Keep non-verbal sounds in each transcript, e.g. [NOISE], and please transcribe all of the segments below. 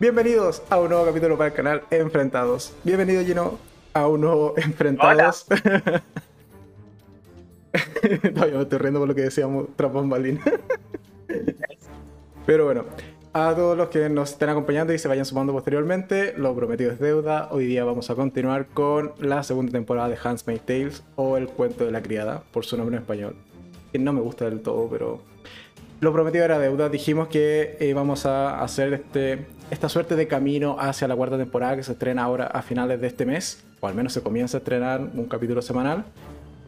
Bienvenidos a un nuevo capítulo para el canal Enfrentados. Bienvenido, Gino, a un nuevo [LAUGHS] Enfrentados. Todavía [LAUGHS] me estoy riendo por lo que decíamos tras bambalina. [LAUGHS] Pero bueno, a todos los que nos estén acompañando y se vayan sumando posteriormente, lo prometido es deuda. Hoy día vamos a continuar con la segunda temporada de Handmaid's Tales o El cuento de la criada, por su nombre en español. Que no me gusta del todo, pero lo prometido era deuda. Dijimos que íbamos a hacer este, esta suerte de camino hacia la cuarta temporada que se estrena ahora a finales de este mes, o al menos se comienza a estrenar un capítulo semanal.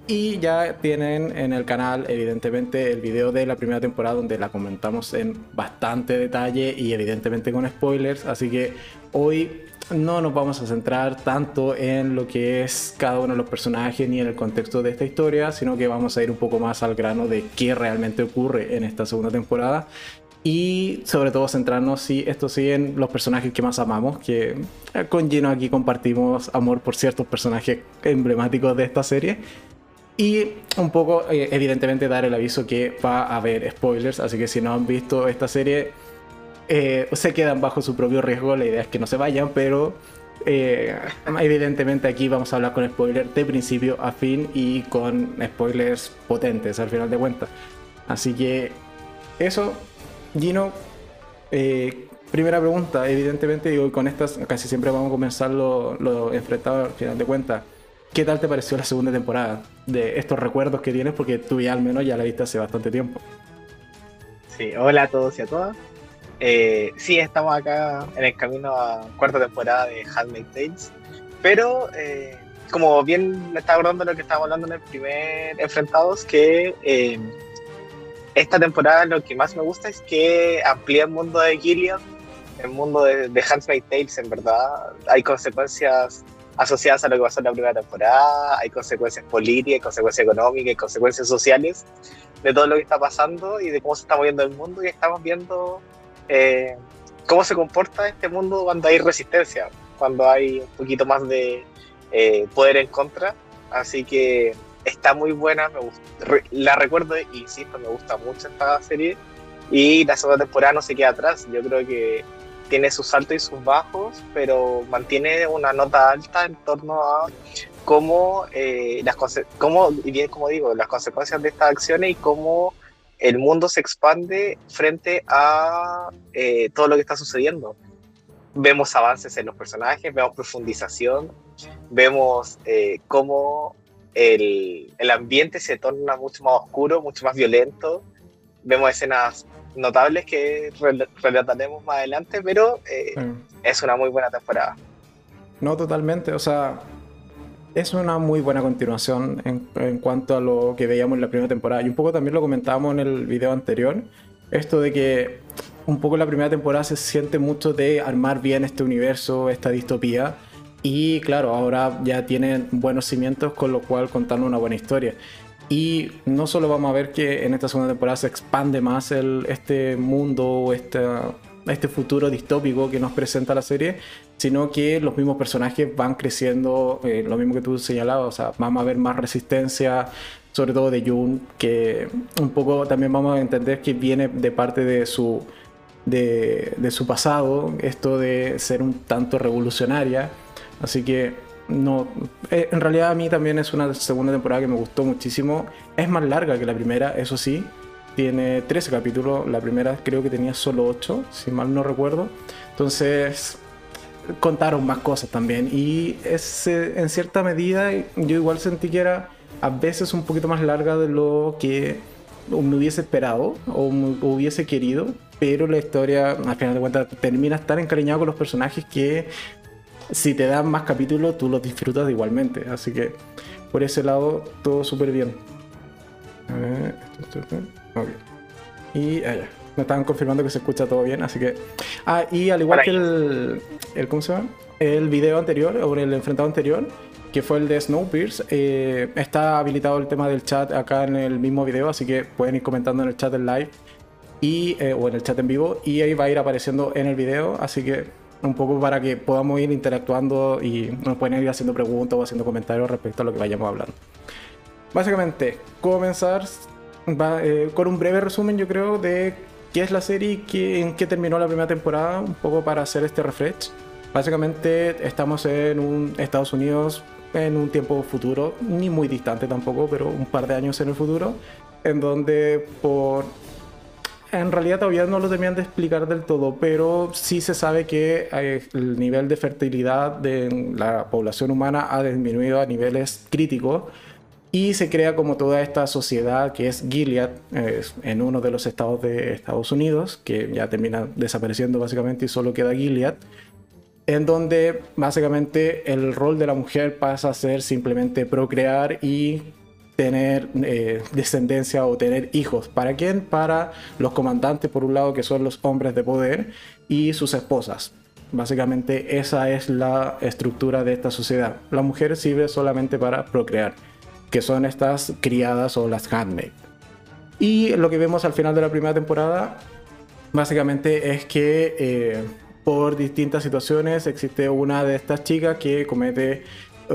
Y ya tienen en el canal, evidentemente, el video de la primera temporada donde la comentamos en bastante detalle y evidentemente con spoilers. Así que hoy no nos vamos a centrar tanto en lo que es cada uno de los personajes ni en el contexto de esta historia, sino que vamos a ir un poco más al grano de qué realmente ocurre en esta segunda temporada. Y sobre todo centrarnos, sí, esto sí, en los personajes que más amamos, que con Gino aquí compartimos amor por ciertos personajes emblemáticos de esta serie. Y un poco, eh, evidentemente, dar el aviso que va a haber spoilers, así que si no han visto esta serie, eh, se quedan bajo su propio riesgo. La idea es que no se vayan, pero eh, evidentemente aquí vamos a hablar con spoilers de principio a fin y con spoilers potentes al final de cuentas. Así que eso, Gino, primera pregunta, evidentemente, y con estas casi siempre vamos a comenzar lo, lo enfrentado al final de cuentas. ¿Qué tal te pareció la segunda temporada? De estos recuerdos que tienes, porque tú ya al menos ya la viste hace bastante tiempo. Sí, hola a todos y a todas. Eh, sí, estamos acá en el camino a cuarta temporada de Handmaid's Tales, pero eh, como bien me está acordando lo que estábamos hablando en el primer Enfrentados, que eh, esta temporada lo que más me gusta es que amplía el mundo de Gillian, el mundo de, de Handmaid's Tales, en verdad. Hay consecuencias asociadas a lo que pasó en la primera temporada, hay consecuencias políticas, consecuencias económicas, consecuencias sociales de todo lo que está pasando y de cómo se está moviendo el mundo y estamos viendo eh, cómo se comporta este mundo cuando hay resistencia, cuando hay un poquito más de eh, poder en contra. Así que está muy buena, me gusta, la recuerdo insisto, me gusta mucho esta serie y la segunda temporada no se queda atrás. Yo creo que tiene sus altos y sus bajos, pero mantiene una nota alta en torno a cómo, eh, las cómo bien como digo, las consecuencias de estas acciones y cómo el mundo se expande frente a eh, todo lo que está sucediendo. Vemos avances en los personajes, vemos profundización, vemos eh, cómo el, el ambiente se torna mucho más oscuro, mucho más violento. Vemos escenas notables que relataremos más adelante, pero eh, es una muy buena temporada. No, totalmente. O sea, es una muy buena continuación en, en, cuanto a lo que veíamos en la primera temporada. Y un poco también lo comentábamos en el video anterior. Esto de que un poco la primera temporada se siente mucho de armar bien este universo, esta distopía. Y claro, ahora ya tienen buenos cimientos, con lo cual contarnos una buena historia. Y no solo vamos a ver que en esta segunda temporada se expande más el, este mundo o este futuro distópico que nos presenta la serie, sino que los mismos personajes van creciendo, eh, lo mismo que tú señalabas, o sea, vamos a ver más resistencia, sobre todo de Jun, que un poco también vamos a entender que viene de parte de su, de, de su pasado, esto de ser un tanto revolucionaria, así que no, eh, en realidad a mí también es una segunda temporada que me gustó muchísimo. Es más larga que la primera, eso sí. Tiene 13 capítulos, la primera creo que tenía solo 8, si mal no recuerdo. Entonces contaron más cosas también. Y es, en cierta medida yo igual sentí que era a veces un poquito más larga de lo que me hubiese esperado o hubiese querido. Pero la historia, al final de cuentas, termina estar encariñado con los personajes que si te dan más capítulos, tú los disfrutas igualmente. Así que por ese lado, todo súper bien. A ver, esto, Y allá. Ah, Me estaban confirmando que se escucha todo bien, así que. Ah, y al igual que el, el. ¿Cómo se llama? El video anterior, o el enfrentado anterior, que fue el de Snowpiercer, eh, está habilitado el tema del chat acá en el mismo video, así que pueden ir comentando en el chat en live y, eh, o en el chat en vivo, y ahí va a ir apareciendo en el video, así que un poco para que podamos ir interactuando y nos pueden ir haciendo preguntas o haciendo comentarios respecto a lo que vayamos hablando. Básicamente, comenzar eh, con un breve resumen, yo creo, de qué es la serie y en qué terminó la primera temporada, un poco para hacer este refresh. Básicamente estamos en un Estados Unidos en un tiempo futuro, ni muy distante tampoco, pero un par de años en el futuro, en donde por... En realidad todavía no lo terminan de explicar del todo, pero sí se sabe que eh, el nivel de fertilidad de la población humana ha disminuido a niveles críticos y se crea como toda esta sociedad que es Gilead en uno de los estados de Estados Unidos, que ya termina desapareciendo básicamente y solo queda Gilead, en donde básicamente el rol de la mujer pasa a ser simplemente procrear y tener eh, descendencia o tener hijos. ¿Para quién? Para los comandantes, por un lado, que son los hombres de poder, y sus esposas. Básicamente esa es la estructura de esta sociedad. La mujer sirve solamente para procrear que son estas criadas o las handmaid. Y lo que vemos al final de la primera temporada, básicamente es que eh, por distintas situaciones existe una de estas chicas que comete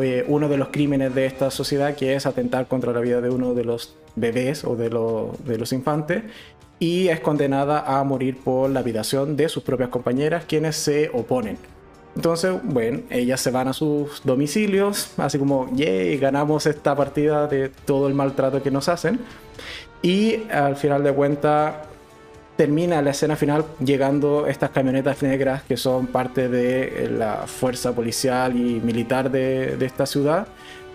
eh, uno de los crímenes de esta sociedad, que es atentar contra la vida de uno de los bebés o de, de los infantes, y es condenada a morir por la habitación de sus propias compañeras, quienes se oponen. Entonces, bueno, ellas se van a sus domicilios, así como, yay, ganamos esta partida de todo el maltrato que nos hacen. Y al final de cuentas, termina la escena final llegando estas camionetas negras que son parte de la fuerza policial y militar de, esta ciudad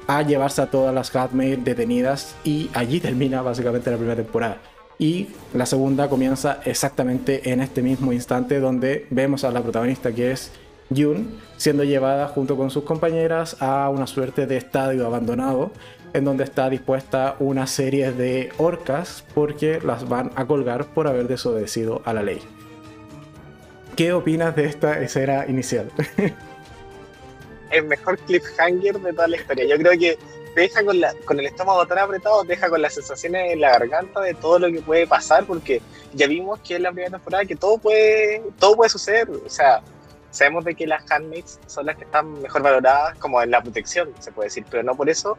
a llevarse a todas las Hatmaid detenidas y allí termina básicamente la primera temporada. Y la segunda comienza exactamente en este mismo instante donde vemos a la protagonista que es Jun siendo llevada junto con sus compañeras a una suerte de estadio abandonado en donde está dispuesta una serie de orcas porque las van a colgar por haber desobedecido a la ley. ¿Qué opinas de esta escena inicial? [LAUGHS] el mejor cliffhanger de toda la historia. Yo creo que te deja con, la, con el estómago tan apretado, te deja con las sensaciones en la garganta de todo lo que puede pasar, porque ya vimos que en la primera temporada que todo puede, todo puede suceder. O sea, sabemos de que las handmaids son las que están mejor valoradas como en la protección, se puede decir, pero no por eso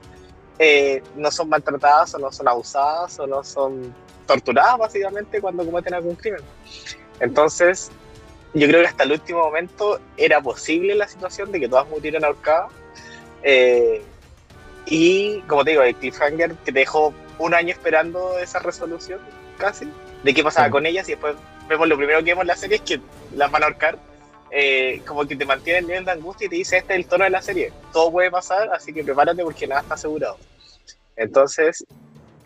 eh, no son maltratadas o no son abusadas o no son torturadas básicamente cuando cometen algún crimen. Entonces, yo creo que hasta el último momento era posible la situación de que todas murieran ahorcadas. Eh, y como te digo, el cliffhanger que dejó un año esperando esa resolución, casi, de qué pasaba con ellas y después vemos lo primero que vemos en la serie es que las van a ahorcar eh, como que te mantiene el nivel de angustia y te dice, este es el tono de la serie, todo puede pasar, así que prepárate porque nada está asegurado. Entonces,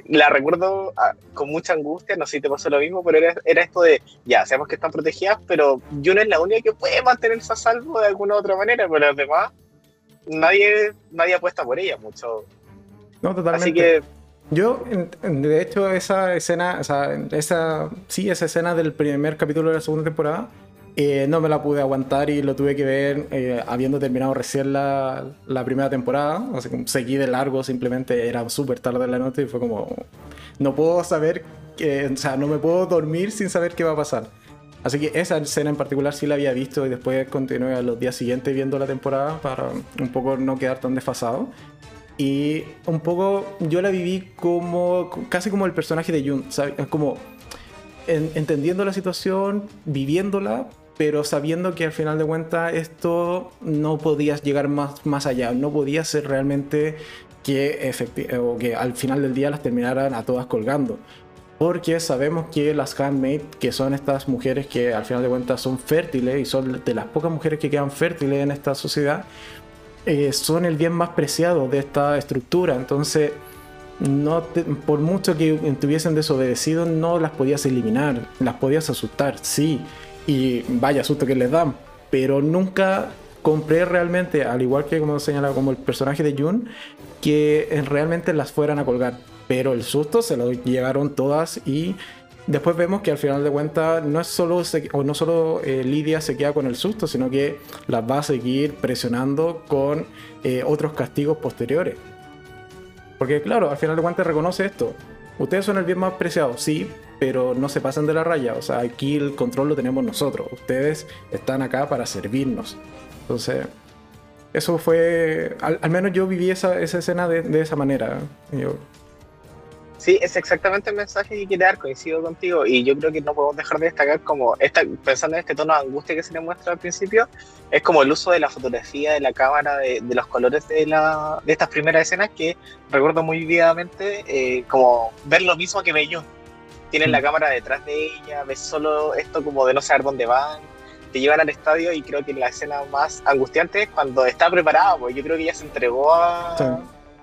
la recuerdo ah, con mucha angustia, no sé si te pasó lo mismo, pero era, era esto de, ya, sabemos que están protegidas, pero Juno es la única que puede mantenerse a salvo de alguna u otra manera, pero los demás, nadie, nadie apuesta por ella mucho. No, totalmente. Así que yo, de hecho, esa escena, o sea, esa, sí, esa escena del primer capítulo de la segunda temporada, eh, no me la pude aguantar y lo tuve que ver eh, habiendo terminado recién la, la primera temporada. O sea, seguí de largo, simplemente era súper tarde en la noche y fue como, no puedo saber, que, o sea, no me puedo dormir sin saber qué va a pasar. Así que esa escena en particular sí la había visto y después continué a los días siguientes viendo la temporada para un poco no quedar tan desfasado. Y un poco yo la viví como casi como el personaje de Jun, como entendiendo la situación, viviéndola, pero sabiendo que al final de cuentas esto no podías llegar más, más allá, no podía ser realmente que, o que al final del día las terminaran a todas colgando. Porque sabemos que las handmaid, que son estas mujeres que al final de cuentas son fértiles y son de las pocas mujeres que quedan fértiles en esta sociedad, eh, son el bien más preciado de esta estructura. Entonces, no por mucho que tuviesen desobedecido, no las podías eliminar, las podías asustar, sí, y vaya susto que les dan, pero nunca compré realmente, al igual que como señalaba como el personaje de Jun, que realmente las fueran a colgar. Pero el susto se lo llevaron todas y después vemos que al final de cuentas no es solo o no solo eh, Lidia se queda con el susto, sino que las va a seguir presionando con eh, otros castigos posteriores. Porque claro, al final de cuentas reconoce esto. Ustedes son el bien más preciado, sí, pero no se pasan de la raya. O sea, aquí el control lo tenemos nosotros. Ustedes están acá para servirnos. Entonces, eso fue. Al, menos yo viví esa, esa escena de, esa manera. Yo... Sí, es exactamente el mensaje que quiere dar, coincido contigo, y yo creo que no podemos dejar de destacar como, esta, pensando en este tono de angustia que se le muestra al principio, es como el uso de la fotografía, de la cámara, de, los colores de, la, de estas primeras escenas que recuerdo muy vividamente, eh, como ver lo mismo que Bellón. Tienen la cámara detrás de ella, ves solo esto como de no saber dónde van, te llevan al estadio y creo que la escena más angustiante es cuando está preparada, pues yo creo que ella se entregó a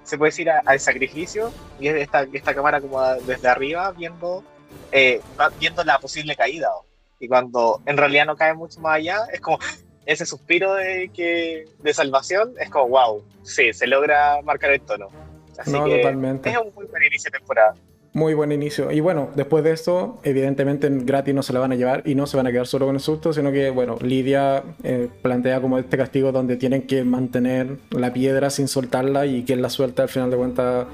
se puede decir, al sacrificio y es esta, esta cámara como desde arriba viendo, eh, viendo la posible caída. Y cuando en realidad no cae mucho más allá, es como ese suspiro de, que, de salvación, es como, wow, sí, se logra marcar el tono. Así no, que totalmente. es un muy buen inicio de temporada. Muy buen inicio. Y bueno, después de esto, evidentemente gratis no se la van a llevar y no se van a quedar solo con el susto, sino que, bueno, Lidia eh, plantea como este castigo donde tienen que mantener la piedra sin soltarla y quien la suelta al final de cuentas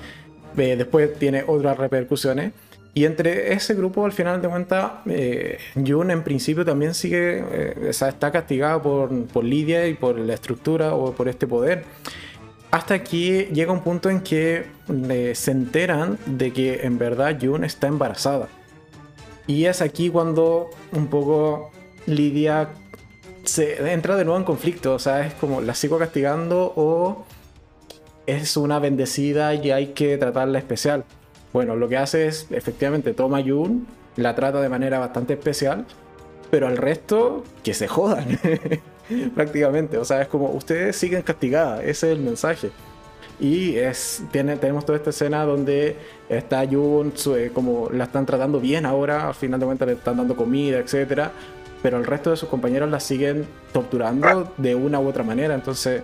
eh, después tiene otras repercusiones. Y entre ese grupo, al final de cuentas, eh, Jun en principio también sigue, eh, está castigado por, por Lidia y por la estructura o por este poder. Hasta aquí llega un punto en que eh, se enteran de que en verdad June está embarazada. Y es aquí cuando un poco Lidia se entra de nuevo en conflicto. O sea, es como, ¿la sigo castigando o es una bendecida y hay que tratarla especial? Bueno, lo que hace es, efectivamente, toma a June, la trata de manera bastante especial, pero al resto, que se jodan. [LAUGHS] [LAUGHS] prácticamente. O sea, es como ustedes siguen castigadas, ese es el mensaje. Y es, tiene, tenemos toda esta escena donde está Jun, como la están tratando bien ahora, al final de cuentas le están dando comida, etcétera, pero el resto de sus compañeros la siguen torturando de una u otra manera. Entonces,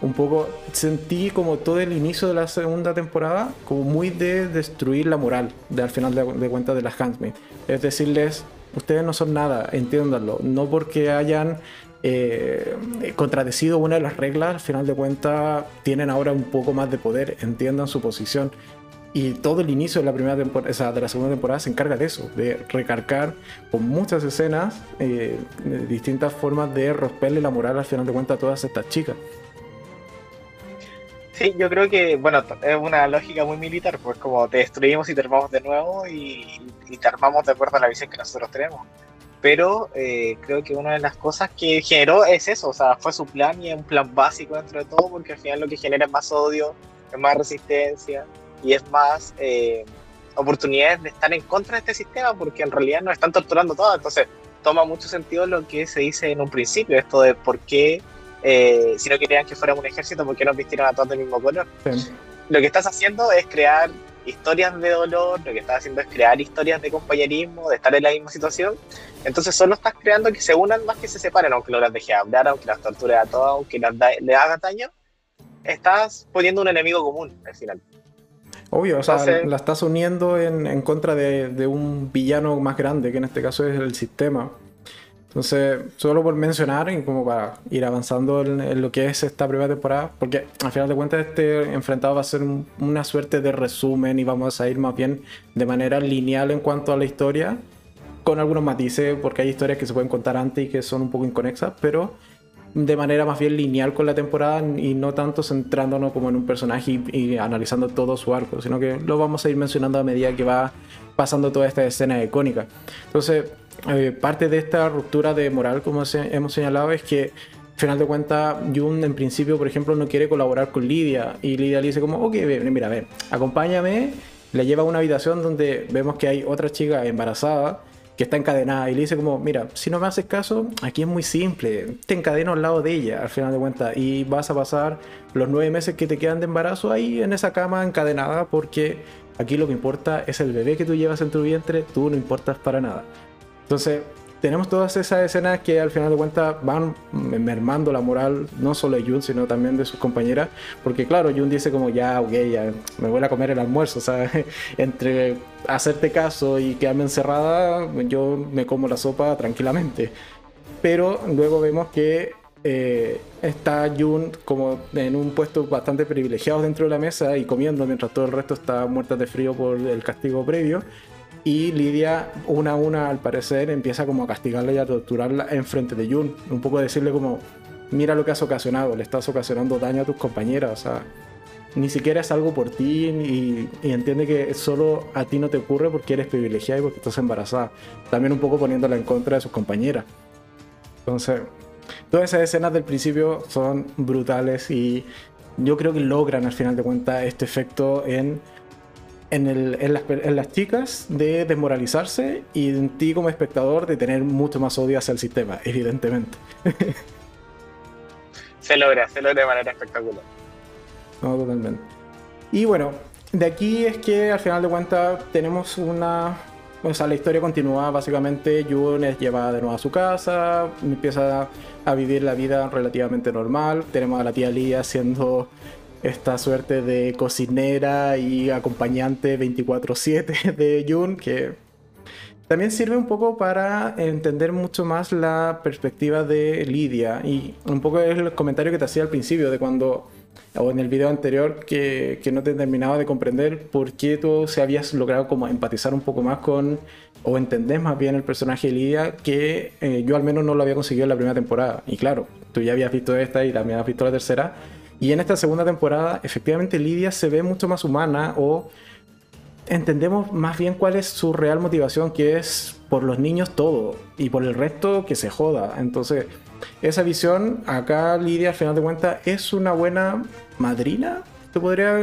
un poco sentí como todo el inicio de la segunda temporada como muy de destruir la moral de al final de, de cuentas de las Handmaid. Es decirles, ustedes no son nada, entiéndanlo. No porque hayan eh, contradecido una de las reglas, al final de cuentas tienen ahora un poco más de poder, entiendan su posición. Y todo el inicio de la primera temporada, o sea, de la segunda temporada se encarga de eso, de recargar con muchas escenas, eh, distintas formas de romperle la moral al final de cuentas a todas estas chicas. Sí, yo creo que, bueno, es una lógica muy militar, pues como te destruimos y te armamos de nuevo y, y te armamos de acuerdo a la visión que nosotros tenemos pero eh, creo que una de las cosas que generó es eso, o sea, fue su plan y es un plan básico dentro de todo, porque al final lo que genera es más odio, es más resistencia y es más eh, oportunidades de estar en contra de este sistema, porque en realidad nos están torturando todo, entonces toma mucho sentido lo que se dice en un principio, esto de por qué, eh, si no querían que fuera un ejército, por qué nos vistieron a todos del mismo color. Lo que estás haciendo es crear historias de dolor, lo que estás haciendo es crear historias de compañerismo, de estar en la misma situación. Entonces solo estás creando que se unan más que se separen, aunque no las deje hablar, aunque las torture a todas, aunque las le haga daño. Estás poniendo un enemigo común al final. Obvio, o sea, la estás uniendo en, en contra de, de, un villano más grande, que en este caso es el sistema. Entonces, solo por mencionar y como para ir avanzando en, lo que es esta primera temporada, porque al final de cuentas este enfrentado va a ser una suerte de resumen y vamos a ir más bien de manera lineal en cuanto a la historia, con algunos matices, porque hay historias que se pueden contar antes y que son un poco inconexas, pero de manera más bien lineal con la temporada y no tanto centrándonos como en un personaje y, analizando todo su arco, sino que lo vamos a ir mencionando a medida que va pasando toda esta escena icónica. Entonces, eh, parte de esta ruptura de moral, como hemos señalado, es que al final de cuentas, Jun en principio, por ejemplo, no quiere colaborar con Lidia. Y Lidia le dice como, ok, mira, ven, acompáñame. Le lleva a una habitación donde vemos que hay otra chica embarazada que está encadenada. Y le dice como, mira, si no me haces caso, aquí es muy simple. Te encadeno al lado de ella, al final de cuentas. Y vas a pasar los nueve meses que te quedan de embarazo ahí en esa cama encadenada porque aquí lo que importa es el bebé que tú llevas en tu vientre. Tú no importas para nada. Entonces, tenemos todas esas escenas que al final de cuentas van mermando la moral, no solo de Jun, sino también de sus compañeras. Porque claro, Jun dice como, ya, ok, ya me voy a comer el almuerzo, ¿sabes? [LAUGHS] Entre hacerte caso y quedarme encerrada, yo me como la sopa tranquilamente. Pero luego vemos que eh, está Jun como en un puesto bastante privilegiado dentro de la mesa y comiendo mientras todo el resto está muerta de frío por el castigo previo. Y Lidia, una a una, al parecer, empieza como a castigarla y a torturarla en frente de Jun. Un poco decirle como, mira lo que has ocasionado, le estás ocasionando daño a tus compañeras. O sea, ni siquiera es algo por ti y, entiende que solo a ti no te ocurre porque eres privilegiada y porque estás embarazada. También un poco poniéndola en contra de sus compañeras. Entonces, todas esas escenas del principio son brutales y yo creo que logran al final de cuentas este efecto en, en, las, en las chicas de desmoralizarse y en ti como espectador de tener mucho más odio hacia el sistema, evidentemente. [LAUGHS] se logra, se logra de manera espectacular. No, totalmente. Y bueno, de aquí es que al final de cuentas tenemos una. O sea, la historia continúa. Básicamente, Jun es llevada de nuevo a su casa, empieza a vivir la vida relativamente normal. Tenemos a la tía Lia siendo esta suerte de cocinera y acompañante 24/7 [LAUGHS] de Jun, que también sirve un poco para entender mucho más la perspectiva de Lidia. Y un poco es el comentario que te hacía al principio, de cuando o en el video anterior que, que, no te terminaba de comprender por qué tú se habías logrado como empatizar un poco más con o entendés más bien el personaje de Lidia que eh, yo al menos no lo había conseguido en la primera temporada y claro tú ya habías visto esta y también has visto la tercera y en esta segunda temporada efectivamente Lidia se ve mucho más humana o entendemos más bien cuál es su real motivación que es por los niños todo y por el resto que se joda entonces esa visión, acá Lidia al final de cuentas es una buena madrina. Te podría.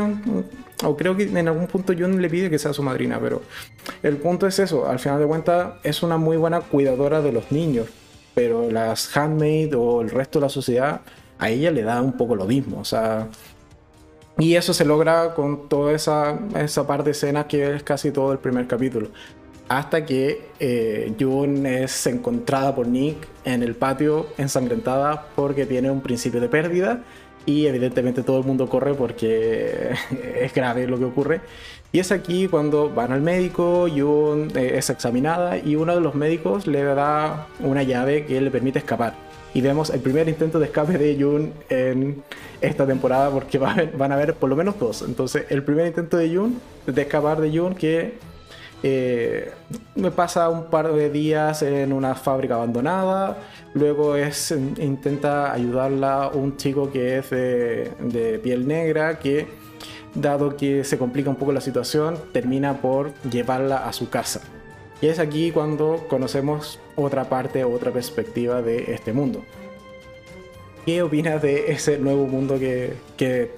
O creo que en algún punto Jun le pide que sea su madrina, pero el punto es eso. Al final de cuentas es una muy buena cuidadora de los niños. Pero las handmaid o el resto de la sociedad, a ella le da un poco lo mismo. O sea. Y eso se logra con toda esa, esa par de escenas que es casi todo el primer capítulo hasta que eh, June es encontrada por Nick en el patio ensangrentada porque tiene un principio de pérdida y evidentemente todo el mundo corre porque [LAUGHS] es grave lo que ocurre. Y es aquí cuando van al médico, June eh, es examinada y uno de los médicos le da una llave que le permite escapar. Y vemos el primer intento de escape de June en esta temporada porque van a haber por lo menos dos. Entonces el primer intento de June, de escapar de June que eh, me pasa un par de días en una fábrica abandonada. Luego es intenta ayudarla un chico que es de, piel negra que, dado que se complica un poco la situación, termina por llevarla a su casa. Y es aquí cuando conocemos otra parte, otra perspectiva de este mundo. ¿Qué opinas de ese nuevo mundo que, que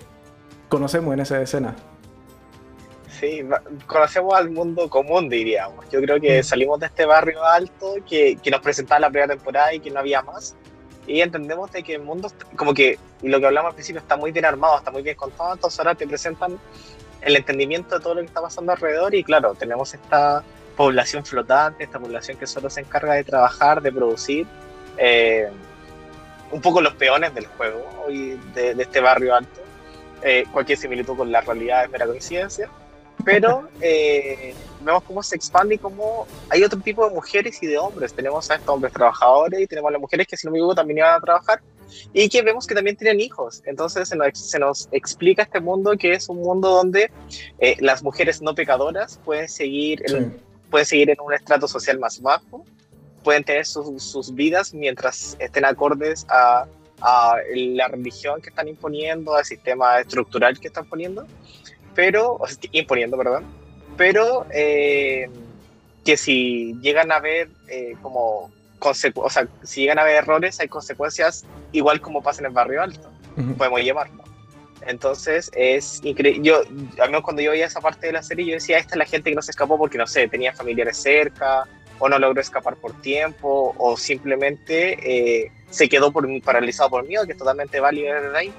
conocemos en esa escena? Sí, conocemos al mundo común, diríamos. Yo creo que mm. salimos de este barrio alto que, que nos presentaba la primera temporada y que no había más. Y entendemos de que el mundo, como que lo que hablamos al principio, está muy bien armado, está muy bien contado. Entonces ahora te presentan el entendimiento de todo lo que está pasando alrededor. Y claro, tenemos esta población flotante, esta población que solo se encarga de trabajar, de producir. Eh, un poco los peones del juego hoy de, este barrio alto. Eh, cualquier similitud con la realidad es mera coincidencia pero [LAUGHS] eh, vemos cómo se expande y cómo hay otro tipo de mujeres y de hombres. Tenemos a estos hombres trabajadores y tenemos a las mujeres que, si no me equivoco, también iban a trabajar y que vemos que también tienen hijos. Entonces se nos, se nos explica este mundo que es un mundo donde eh, las mujeres no pecadoras pueden seguir, en, pueden seguir en un estrato social más bajo, pueden tener sus, sus vidas mientras estén acordes a, a la religión que están imponiendo, al sistema estructural que están poniendo pero, o sea, imponiendo, perdón, pero eh, que si llegan a haber eh, como o sea, si llegan a haber errores, hay consecuencias igual como pasa en el barrio alto, podemos llamarlo. Entonces es increíble. Yo, al menos cuando yo veía esa parte de la serie, yo decía, esta es la gente que no se escapó porque, no sé, tenía familiares cerca, o no logró escapar por tiempo, o simplemente eh, se quedó por, paralizado por miedo, que es totalmente válido de ahí.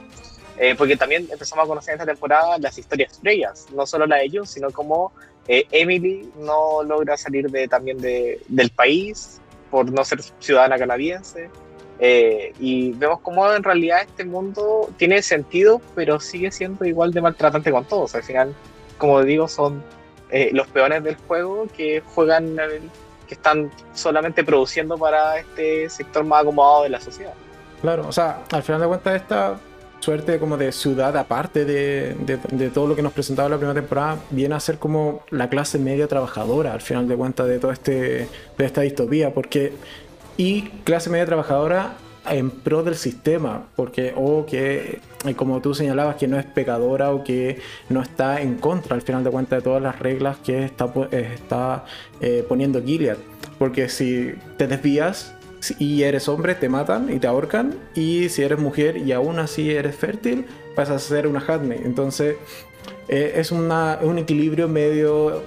Eh, porque también empezamos a conocer en esta temporada las historias estrellas, no solo la de ellos, sino como eh, Emily no logra salir de, también de, del país por no ser ciudadana canadiense. Eh, y vemos cómo en realidad este mundo tiene sentido, pero sigue siendo igual de maltratante con todos. Al final, como digo, son los peones del juego que juegan, que están solamente produciendo para este sector más acomodado de la sociedad. Claro, o sea, al final de cuentas esta suerte como de ciudad aparte de, de, todo lo que nos presentaba la primera temporada, viene a ser como la clase media trabajadora al final de cuentas de toda este, de esta distopía, porque y clase media trabajadora en pro del sistema, porque o que, eh, como tú señalabas, que no es pecadora o que no está en contra, al final de cuentas, de todas las reglas que está, eh, está eh, poniendo Gilead. Porque si te desvías y eres hombre, te matan y te ahorcan, y si eres mujer y aún así eres fértil, vas a ser una Hadme. Entonces, es una, un equilibrio medio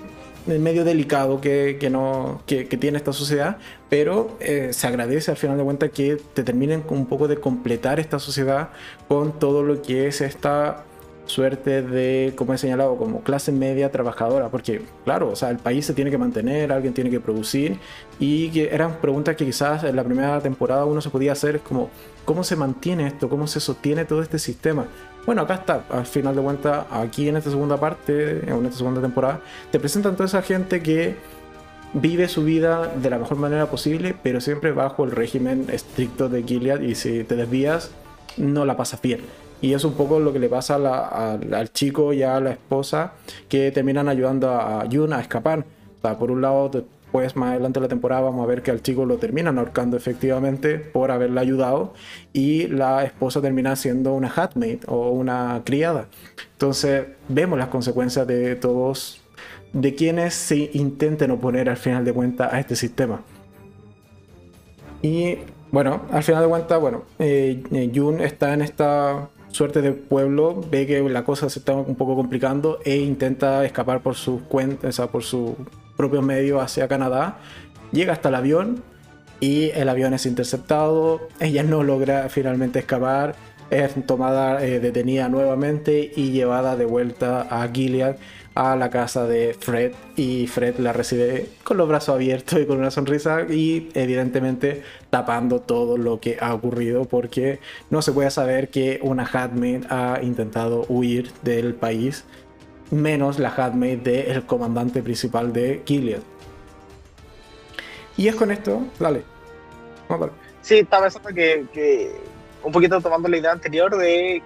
medio delicado que, no, que, tiene esta sociedad, pero eh, se agradece al final de cuentas que te terminen un poco de completar esta sociedad con todo lo que es esta suerte de, como he señalado, como clase media trabajadora, porque claro, o sea, el país se tiene que mantener, alguien tiene que producir, y que eran preguntas que quizás en la primera temporada uno se podía hacer, como, ¿cómo se mantiene esto? ¿Cómo se sostiene todo este sistema? Bueno, acá está, al final de cuentas, aquí en esta segunda parte, en esta segunda temporada, te presentan toda esa gente que vive su vida de la mejor manera posible, pero siempre bajo el régimen estricto de Gilead y si te desvías, no la pasas bien. Y es un poco lo que le pasa al chico y a la esposa que terminan ayudando a Yun a escapar. Por un lado pues más adelante de la temporada vamos a ver que al chico lo terminan ahorcando efectivamente por haberle ayudado y la esposa termina siendo una hatmate o una criada. Entonces vemos las consecuencias de todos, de quienes se intenten oponer al final de cuentas a este sistema. Y bueno, al final de cuentas, bueno, eh, eh, Jun está en esta suerte de pueblo, ve que la cosa se está un poco complicando e intenta escapar por sus cuentas, por su propios medios hacia Canadá, llega hasta el avión y el avión es interceptado, ella no logra finalmente escapar, es tomada eh, detenida nuevamente y llevada de vuelta a Gilead a la casa de Fred y Fred la recibe con los brazos abiertos y con una sonrisa y evidentemente tapando todo lo que ha ocurrido porque no se puede saber que una Hatmate ha intentado huir del país menos la handmaid del comandante principal de Gilead. Y es con esto, dale. Sí, estaba pensando que, un poquito tomando la idea anterior de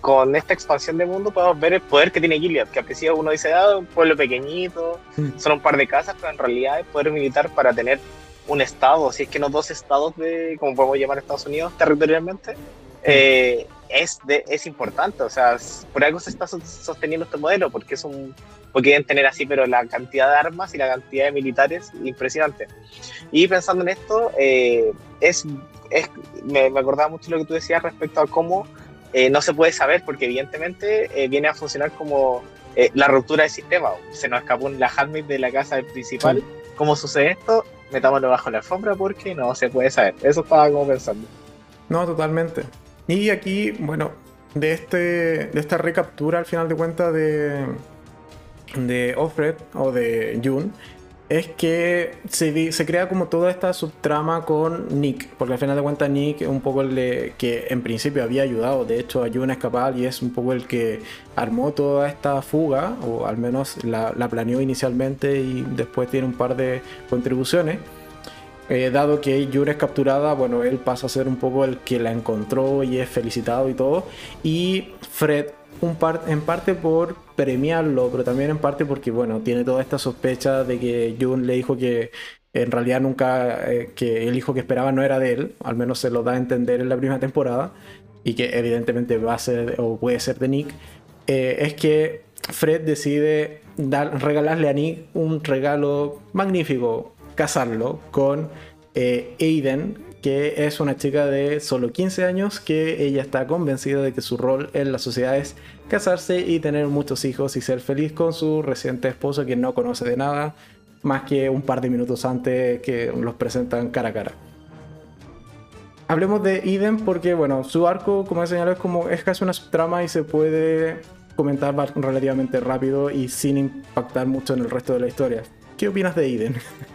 con, esta expansión de mundo podemos ver el poder que tiene Gilead, que a principio uno dice, ah, un pueblo pequeñito, mm. son un par de casas, pero en realidad es poder militar para tener un estado, si es que no dos estados de, como podemos llamar Estados Unidos territorialmente, mm. eh, es, de, es importante, o sea, por algo se está sosteniendo este modelo, porque es un, porque deben tener así, pero la cantidad de armas y la cantidad de militares impresionante. Y pensando en esto, eh, es, es me, acordaba mucho lo que tú decías respecto a cómo eh, no se puede saber, porque evidentemente eh, viene a funcionar como la ruptura del sistema. Se nos escapó la handmaid de la casa principal. ¿Cómo sucede esto? Metámoslo bajo la alfombra porque no se puede saber. Eso estaba como pensando. No, totalmente. Y aquí, bueno, de, este, de esta recaptura al final de cuentas de, de Offred o de June, es que se, crea como toda esta subtrama con Nick, porque al final de cuentas Nick es un poco el de, que en principio había ayudado, de hecho a June a escapar y es un poco el que armó toda esta fuga, o al menos la, la planeó inicialmente y después tiene un par de contribuciones. Eh, dado que Yura es capturada, bueno, él pasa a ser un poco el que la encontró y es felicitado y todo. Y Fred, un en parte por premiarlo, pero también en parte porque, bueno, tiene toda esta sospecha de que Jun le dijo que en realidad nunca, eh, que el hijo que esperaba no era de él, al menos se lo da a entender en la primera temporada, y que evidentemente va a ser o puede ser de Nick, eh, es que Fred decide dar, regalarle a Nick un regalo magnífico, casarlo con eh, Aiden, que es una chica de solo 15 años que ella está convencida de que su rol en la sociedad es casarse y tener muchos hijos y ser feliz con su reciente esposo que no conoce de nada más que un par de minutos antes que los presentan cara a cara. Hablemos de Eden porque, bueno, su arco, como he señalado, es como es casi una trama y se puede comentar relativamente rápido y sin impactar mucho en el resto de la historia. ¿Qué opinas de Eden? [LAUGHS]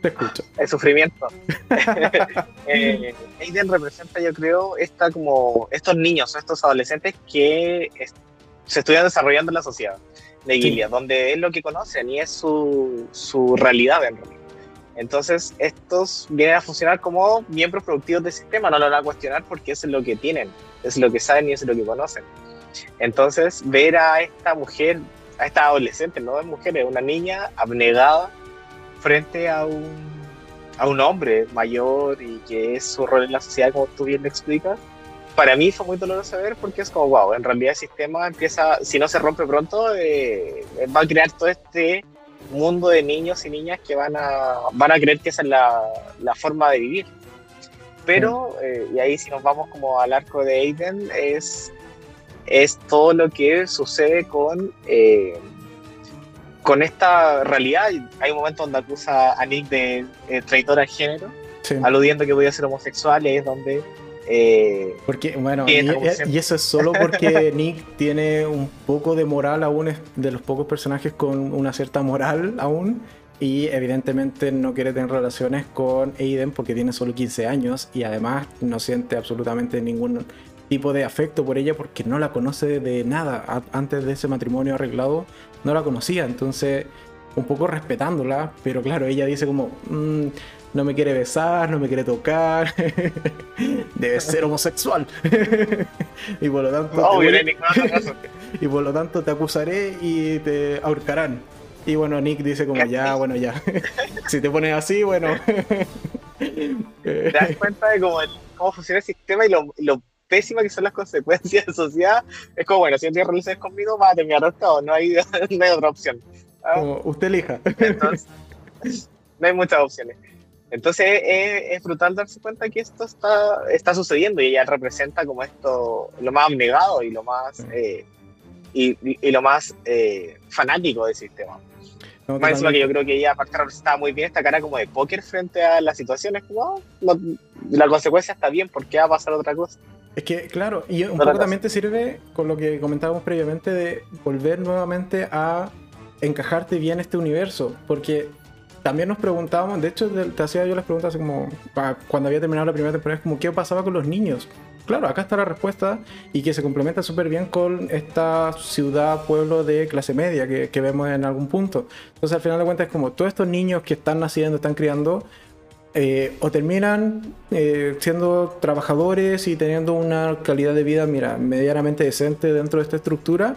Te escucho. [LAUGHS] El sufrimiento. [LAUGHS] [LAUGHS] eh, Aiden representa, yo creo, esta como estos niños, estos adolescentes que se estuvieran desarrollando en la sociedad de Gilead, donde es lo que conocen y es su, su realidad en realidad. Entonces, estos vienen a funcionar como miembros productivos del sistema, no lo van a cuestionar porque eso es lo que tienen, es lo que saben y es lo que conocen. Entonces, ver a esta mujer, a esta adolescente, no es mujer, es una niña abnegada, frente a un, a un hombre mayor y que es su rol en la sociedad, como tú bien lo explicas, para mí fue muy doloroso ver porque es como, wow, en realidad el sistema empieza, si no se rompe pronto, eh, va a crear todo este mundo de niños y niñas que van a, van a creer que esa es la, la forma de vivir. Pero, eh, y ahí si nos vamos como al arco de Aiden, es, es todo lo que sucede con, eh, con esta realidad. Hay un momento donde acusa a Nick de eh, traidor al género, aludiendo que podía ser homosexual, y es donde eh, porque, bueno, y, eso es solo porque [LAUGHS] Nick tiene un poco de moral aún, es de los pocos personajes con una cierta moral aún. Y evidentemente no quiere tener relaciones con Aiden porque tiene solo 15 años y además no siente absolutamente ningún tipo de afecto por ella porque no la conoce de nada. Antes de ese matrimonio arreglado no la conocía, entonces un poco respetándola, pero claro, ella dice como, mm, no me quiere besar, no me quiere tocar, [LAUGHS] debe ser homosexual. [LAUGHS] y por lo tanto... te [LAUGHS] y por lo tanto te acusaré y te ahorcarán. Y bueno, Nick dice como ya, bueno, ya. si te pones así, bueno. te das cuenta de cómo, cómo funciona el sistema y lo, lo pésimas que son las consecuencias asociadas. Es como, bueno, si no tienes relaciones conmigo, va a terminar arrestado, no hay, [LAUGHS] no hay otra opción. ¿Ah? Como usted elija. Entonces, no hay muchas opciones. Entonces es, brutal darse cuenta que esto está, está sucediendo y ella representa como esto lo más abnegado y lo más, eh, y, y, lo más eh, fanático del sistema. No, más que yo creo que ella representaba muy bien esta cara como de póker frente a las situaciones, como oh, la consecuencia está bien, porque va a pasar otra cosa. Es que, claro, y un poco también te sirve con lo que comentábamos previamente de volver nuevamente a encajarte bien este universo, porque también nos preguntábamos, de hecho te hacía yo las preguntas como cuando había terminado la primera temporada, como qué pasaba con los niños. Claro, acá está la respuesta y que se complementa súper bien con esta ciudad, pueblo de clase media que, vemos en algún punto. Entonces al final de cuentas es como todos estos niños que están naciendo, están criando, eh, o terminan eh, siendo trabajadores y teniendo una calidad de vida, mira, medianamente decente dentro de esta estructura,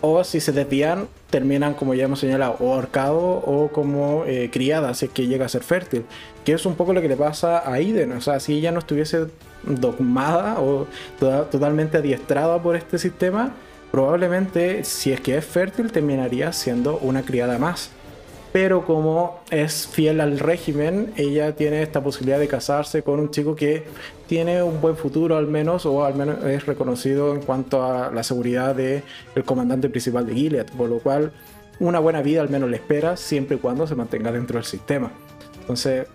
o si se desvían, terminan, como ya hemos señalado, o ahorcados o como eh, criadas, si es que llega a ser fértil. Que es un poco lo que le pasa a Aiden. O sea, si ella no estuviese dogmada o totalmente adiestrada por este sistema, probablemente, si es que es fértil, terminaría siendo una criada más pero como es fiel al régimen, ella tiene esta posibilidad de casarse con un chico que tiene un buen futuro al menos, o al menos es reconocido en cuanto a la seguridad del comandante principal de Gilead, por lo cual una buena vida al menos le espera siempre y cuando se mantenga dentro del sistema. Entonces,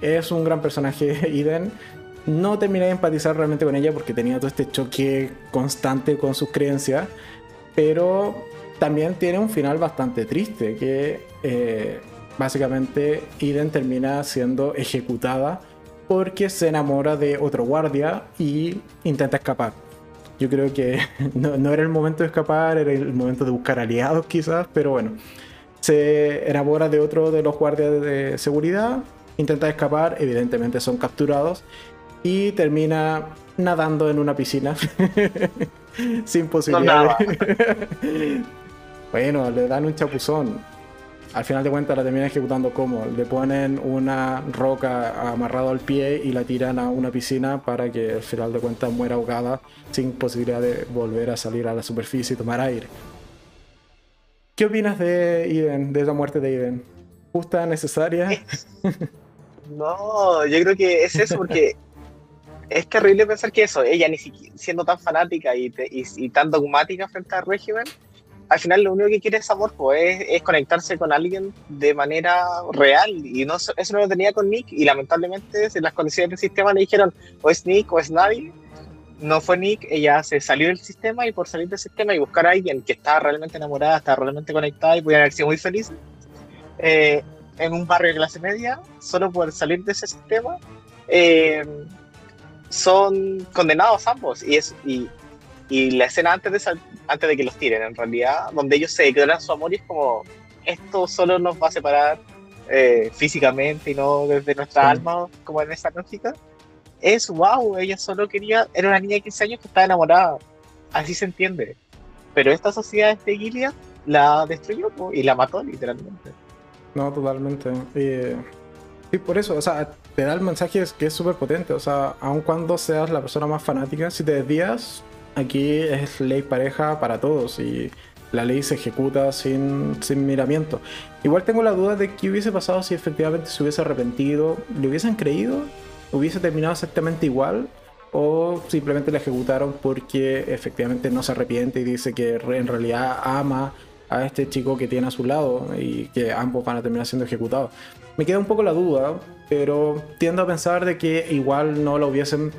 es un gran personaje [LAUGHS] Eden. No terminé de empatizar realmente con ella porque tenía todo este choque constante con sus creencias, pero también tiene un final bastante triste, que eh, básicamente Eden termina siendo ejecutada porque se enamora de otro guardia y intenta escapar. Yo creo que [LAUGHS] no, era el momento de escapar, era el momento de buscar aliados quizás, pero bueno. Se enamora de otro de los guardias de seguridad, intenta escapar, evidentemente son capturados y termina nadando en una piscina [LAUGHS] sin posibilidad. [LAUGHS] Bueno, le dan un chapuzón. Al final de cuentas la terminan ejecutando como. Le ponen una roca amarrado al pie y la tiran a una piscina para que al final de cuentas muera ahogada sin posibilidad de volver a salir a la superficie y tomar aire. ¿Qué opinas de Eden, de la muerte de Eden? ¿Justa, necesaria? [LAUGHS] no, yo creo que es eso porque es terrible pensar que eso, ella ni siquiera siendo tan fanática y, y tan dogmática frente al régimen, al final lo único que quiere es amor, pues es, conectarse con alguien de manera real. Y no, eso no lo tenía con Nick. Y lamentablemente, en las condiciones del sistema le dijeron o es Nick o es nadie. No fue Nick, ella se salió del sistema y por salir del sistema y buscar a alguien que estaba realmente enamorada, estaba realmente conectada y podía haber sido muy feliz eh, en un barrio de clase media, solo por salir de ese sistema, eh, son condenados ambos. Y, es, y, y la escena antes de, antes de que los tiren, en realidad, donde ellos se declaran su amor y es como, esto solo nos va a separar eh, físicamente y no desde nuestra alma, como en esa lógica, es wow, ella solo quería, era una niña de 15 años que estaba enamorada, así se entiende. Pero esta sociedad de Gilead la destruyó y la mató literalmente. No, totalmente. Eh, Sí, por eso, o sea, te da el mensaje que es súper potente, o sea, aun cuando seas la persona más fanática, si te desvías, aquí es ley pareja para todos y la ley se ejecuta sin, sin miramiento. Igual tengo la duda de qué hubiese pasado si efectivamente se hubiese arrepentido, le hubiesen creído, hubiese terminado exactamente igual o simplemente la ejecutaron porque efectivamente no se arrepiente y dice que en realidad ama a este chico que tiene a su lado y que ambos van a terminar siendo ejecutados. Me queda un poco la duda, pero tiendo a pensar de que igual no lo hubiesen...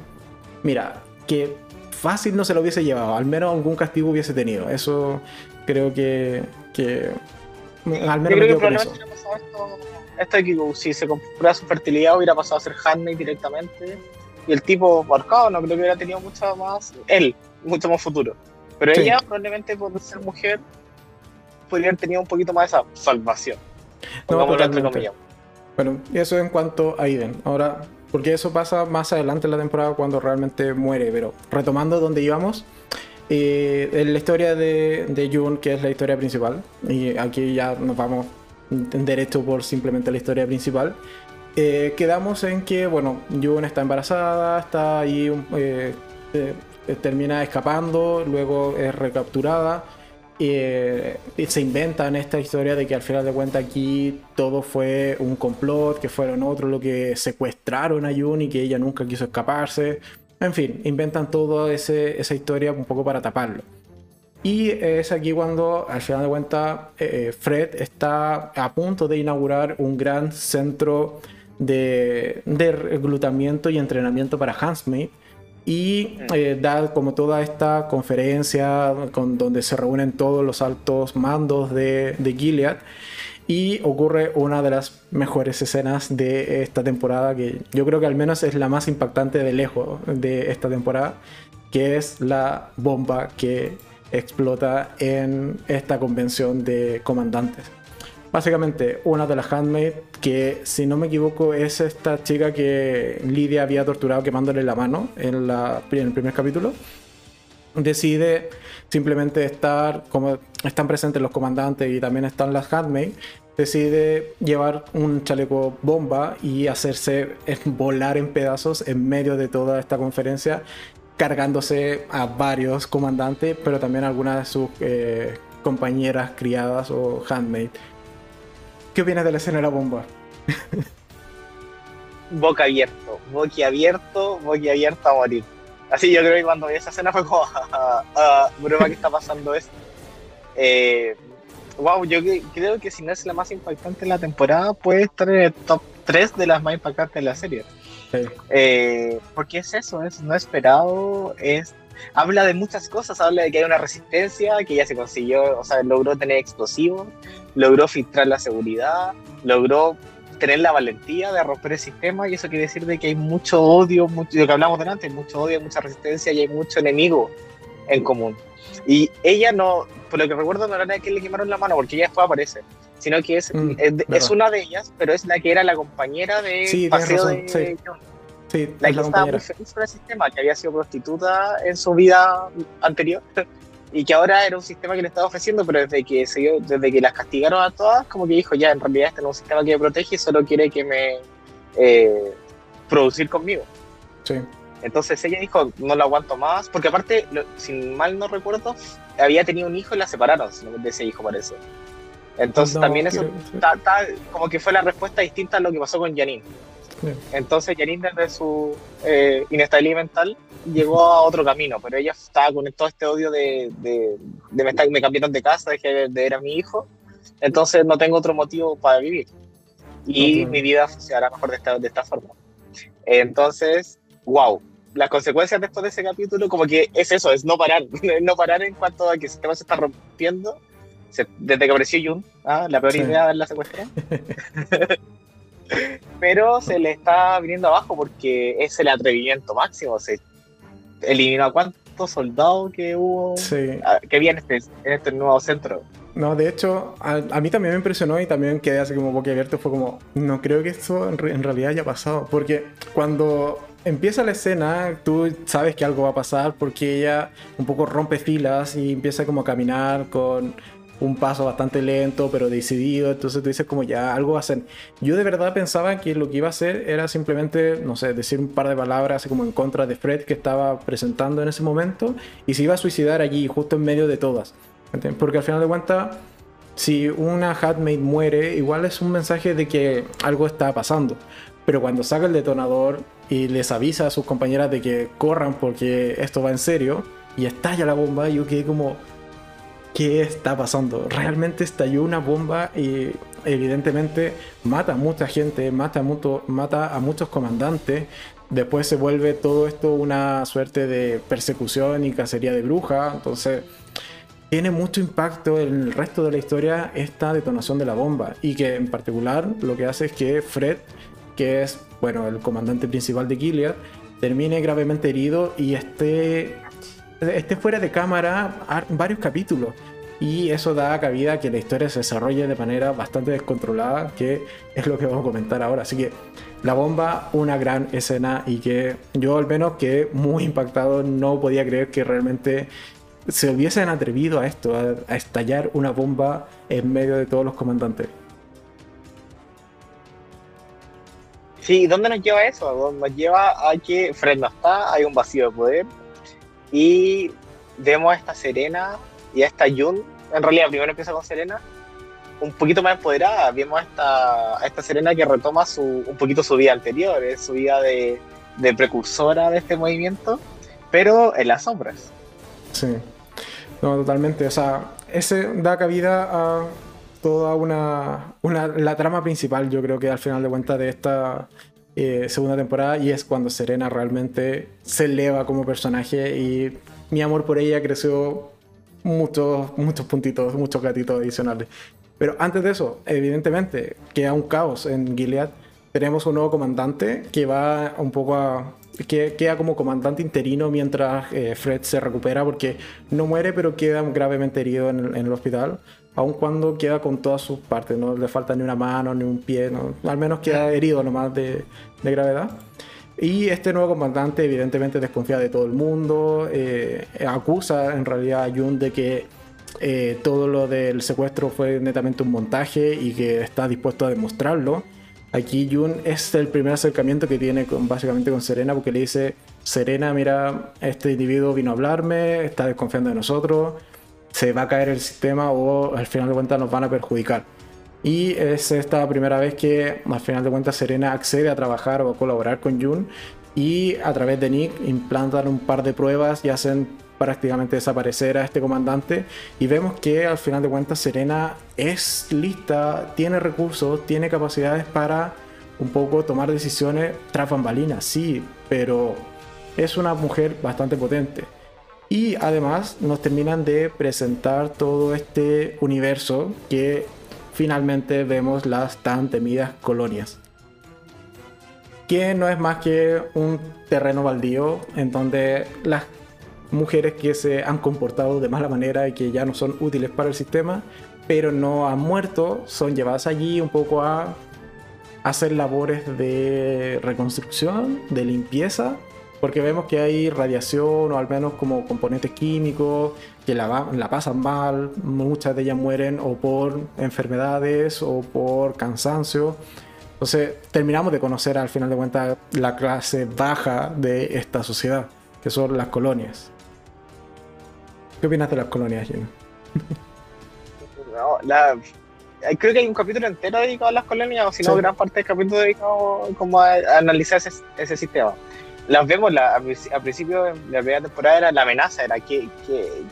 Mira, que fácil no se lo hubiese llevado, al menos algún castigo hubiese tenido. Eso creo que... que al menos me quedo con eso. Esto, esto si se comprueba su fertilidad hubiera pasado a ser handmaid directamente y el tipo marcado no creo que hubiera tenido mucho más, él, mucho más futuro. Pero ella probablemente por ser mujer podría haber tenido un poquito más esa salvación. No, totalmente. Bueno, eso en cuanto a Iden. Ahora, porque eso pasa más adelante en la temporada cuando realmente muere, pero retomando donde íbamos, eh, en la historia de, de June, que es la historia principal, y aquí ya nos vamos derecho por simplemente la historia principal, eh, quedamos en que, bueno, June está embarazada, está ahí, eh, termina escapando, luego es recapturada eh, se inventan esta historia de que al final de cuentas aquí todo fue un complot, que fueron otros lo que secuestraron a Jun y que ella nunca quiso escaparse. En fin, inventan toda esa historia un poco para taparlo. Y es aquí cuando al final de cuentas eh, Fred está a punto de inaugurar un gran centro de, de reclutamiento y entrenamiento para Hansmaid y eh, da como toda esta conferencia con, donde se reúnen todos los altos mandos de, de, Gilead y ocurre una de las mejores escenas de esta temporada que yo creo que al menos es la más impactante de lejos de esta temporada que es la bomba que explota en esta convención de comandantes Básicamente, una de las handmaids, que si no me equivoco es esta chica que Lidia había torturado quemándole la mano en, la, en el primer capítulo, decide simplemente estar, como están presentes los comandantes y también están las handmaids, decide llevar un chaleco bomba y hacerse volar en pedazos en medio de toda esta conferencia, cargándose a varios comandantes, pero también a algunas de sus eh, compañeras criadas o handmaids. ¿Qué opinas de la escena de la bomba? boca abierto, boca abierto, boca abierto a morir. Así yo creo que cuando vi esa escena fue como, [LAUGHS] ah, broma que está pasando esto. Eh, wow, yo creo que si no es la más impactante de la temporada, puede estar en el top 3 de las más impactantes de la serie. Eh, porque es eso, es no esperado, es habla de muchas cosas, habla de que hay una resistencia, que ya se consiguió, o sea, logró tener explosivos, logró filtrar la seguridad, logró tener la valentía de romper el sistema y eso quiere decir de que hay mucho odio, mucho, lo que hablamos delante, mucho odio, mucha resistencia y hay mucho enemigo en común. Y ella no, por lo que recuerdo, no era la que le quemaron la mano, porque ella después aparece, sino que es, mm, es, una de ellas, pero es la que era la compañera de paseo de la que estaba muy feliz por el sistema, que había sido prostituta en su vida anterior y que ahora era un sistema que le estaba ofreciendo, pero desde que se desde que las castigaron a todas, como que dijo, ya, en realidad este no es un sistema que me protege solo quiere que me eh, producir conmigo. Sí. Entonces ella dijo, no lo aguanto más, porque aparte, si mal no recuerdo, había tenido un hijo y la separaron de ese hijo, parece. Entonces también eso como que fue la respuesta distinta a lo que pasó con Janine. Entonces Janine desde su eh, inestabilidad mental llegó a otro camino, pero ella estaba con todo este odio de, de, me, me, cambiaron de casa, dejé de ver a mi hijo, entonces no tengo otro motivo para vivir. Y mi vida se hará mejor de esta, de esta forma. Entonces, wow, las consecuencias después de ese capítulo como que es eso, es no parar, [LAUGHS] no parar en cuanto a que el sistema se está rompiendo. desde que apareció Jun, ¿ah? la peor idea de la secuestrar. [LAUGHS] pero se le está viniendo abajo porque es el atrevimiento máximo. Se eliminó a cuántos soldados que hubo, que había en este, en este nuevo centro. No, de hecho, a, mí también me impresionó y también quedé así como boquiabierto. Fue como, no creo que esto en, en, realidad haya pasado. Porque cuando empieza la escena, tú sabes que algo va a pasar porque ella un poco rompe filas y empieza como a caminar con un paso bastante lento, pero decidido. Entonces tú dices como ya algo hacen. Yo de verdad pensaba que lo que iba a hacer era simplemente, no sé, decir un par de palabras así como en contra de Fred que estaba presentando en ese momento y se iba a suicidar allí, justo en medio de todas. Porque al final de cuentas, si una Hatmate muere, igual es un mensaje de que algo está pasando. Pero cuando saca el detonador y les avisa a sus compañeras de que corran porque esto va en serio y estalla la bomba, yo quedé como qué está pasando. Realmente estalló una bomba y evidentemente mata a mucha gente, mata a, mata a muchos comandantes. Después se vuelve todo esto una suerte de persecución y cacería de bruja. Entonces tiene mucho impacto en el resto de la historia esta detonación de la bomba. Y que en particular lo que hace es que Fred, que es bueno, el comandante principal de Gilead, termine gravemente herido y esté esté fuera de cámara varios capítulos. Y eso da cabida a que la historia se desarrolle de manera bastante descontrolada, que es lo que vamos a comentar ahora. Así que la bomba, una gran escena y que yo al menos quedé muy impactado, no podía creer que realmente se hubiesen atrevido a esto, a, estallar una bomba en medio de todos los comandantes. Sí, ¿dónde nos lleva eso? Nos lleva a que Fred no está, hay un vacío de poder, y vemos a esta Serena y a esta Jun. En realidad, primero empieza con Serena, un poquito más empoderada. Vemos a esta, esta Serena que retoma su, un poquito su vida anterior, su vida de, de precursora de este movimiento, pero en las sombras. Sí, no, totalmente. O sea, ese da cabida a toda una, una, la trama principal, yo creo que al final de cuentas de esta eh, segunda temporada y es cuando Serena realmente se eleva como personaje y mi amor por ella creció muchos, muchos puntitos, muchos gatitos adicionales. Pero antes de eso, evidentemente, queda un caos en Gilead. Tenemos un nuevo comandante que va un poco a... que queda como comandante interino mientras eh, Fred se recupera porque no muere pero queda gravemente herido en el hospital aun cuando queda con todas sus partes, no le falta ni una mano, ni un pie, al menos queda herido nomás de, de gravedad. Y este nuevo comandante evidentemente desconfía de todo el mundo, eh, acusa en realidad a Jun de que eh, todo lo del secuestro fue netamente un montaje y que está dispuesto a demostrarlo. Aquí Jun es el primer acercamiento que tiene con, básicamente con Serena porque le dice, Serena, mira, este individuo vino a hablarme, está desconfiando de nosotros, se va a caer el sistema o al final de cuentas nos van a perjudicar. Y es esta primera vez que al final de cuentas Serena accede a trabajar o a colaborar con Jun y a través de Nick implantan un par de pruebas y hacen prácticamente desaparecer a este comandante y vemos que al final de cuentas Serena es lista, tiene recursos, tiene capacidades para un poco tomar decisiones tras bambalinas, sí, pero es una mujer bastante potente. Y además nos terminan de presentar todo este universo que finalmente vemos las tan temidas colonias. Que no es más que un terreno baldío en donde las mujeres que se han comportado de mala manera y que ya no son útiles para el sistema, pero no han muerto, son llevadas allí un poco a hacer labores de reconstrucción, de limpieza porque vemos que hay radiación o al menos como componentes químicos que la, la pasan mal, muchas de ellas mueren o por enfermedades o por cansancio. Entonces terminamos de conocer al final de cuentas la clase baja de esta sociedad, que son las colonias. ¿Qué opinas de las colonias, Gina? [LAUGHS] creo que hay un capítulo entero dedicado a las colonias, o si no, gran parte del capítulo dedicado como a, analizar ese, ese sistema las vemos la, al principio de la primera temporada era la amenaza, era que,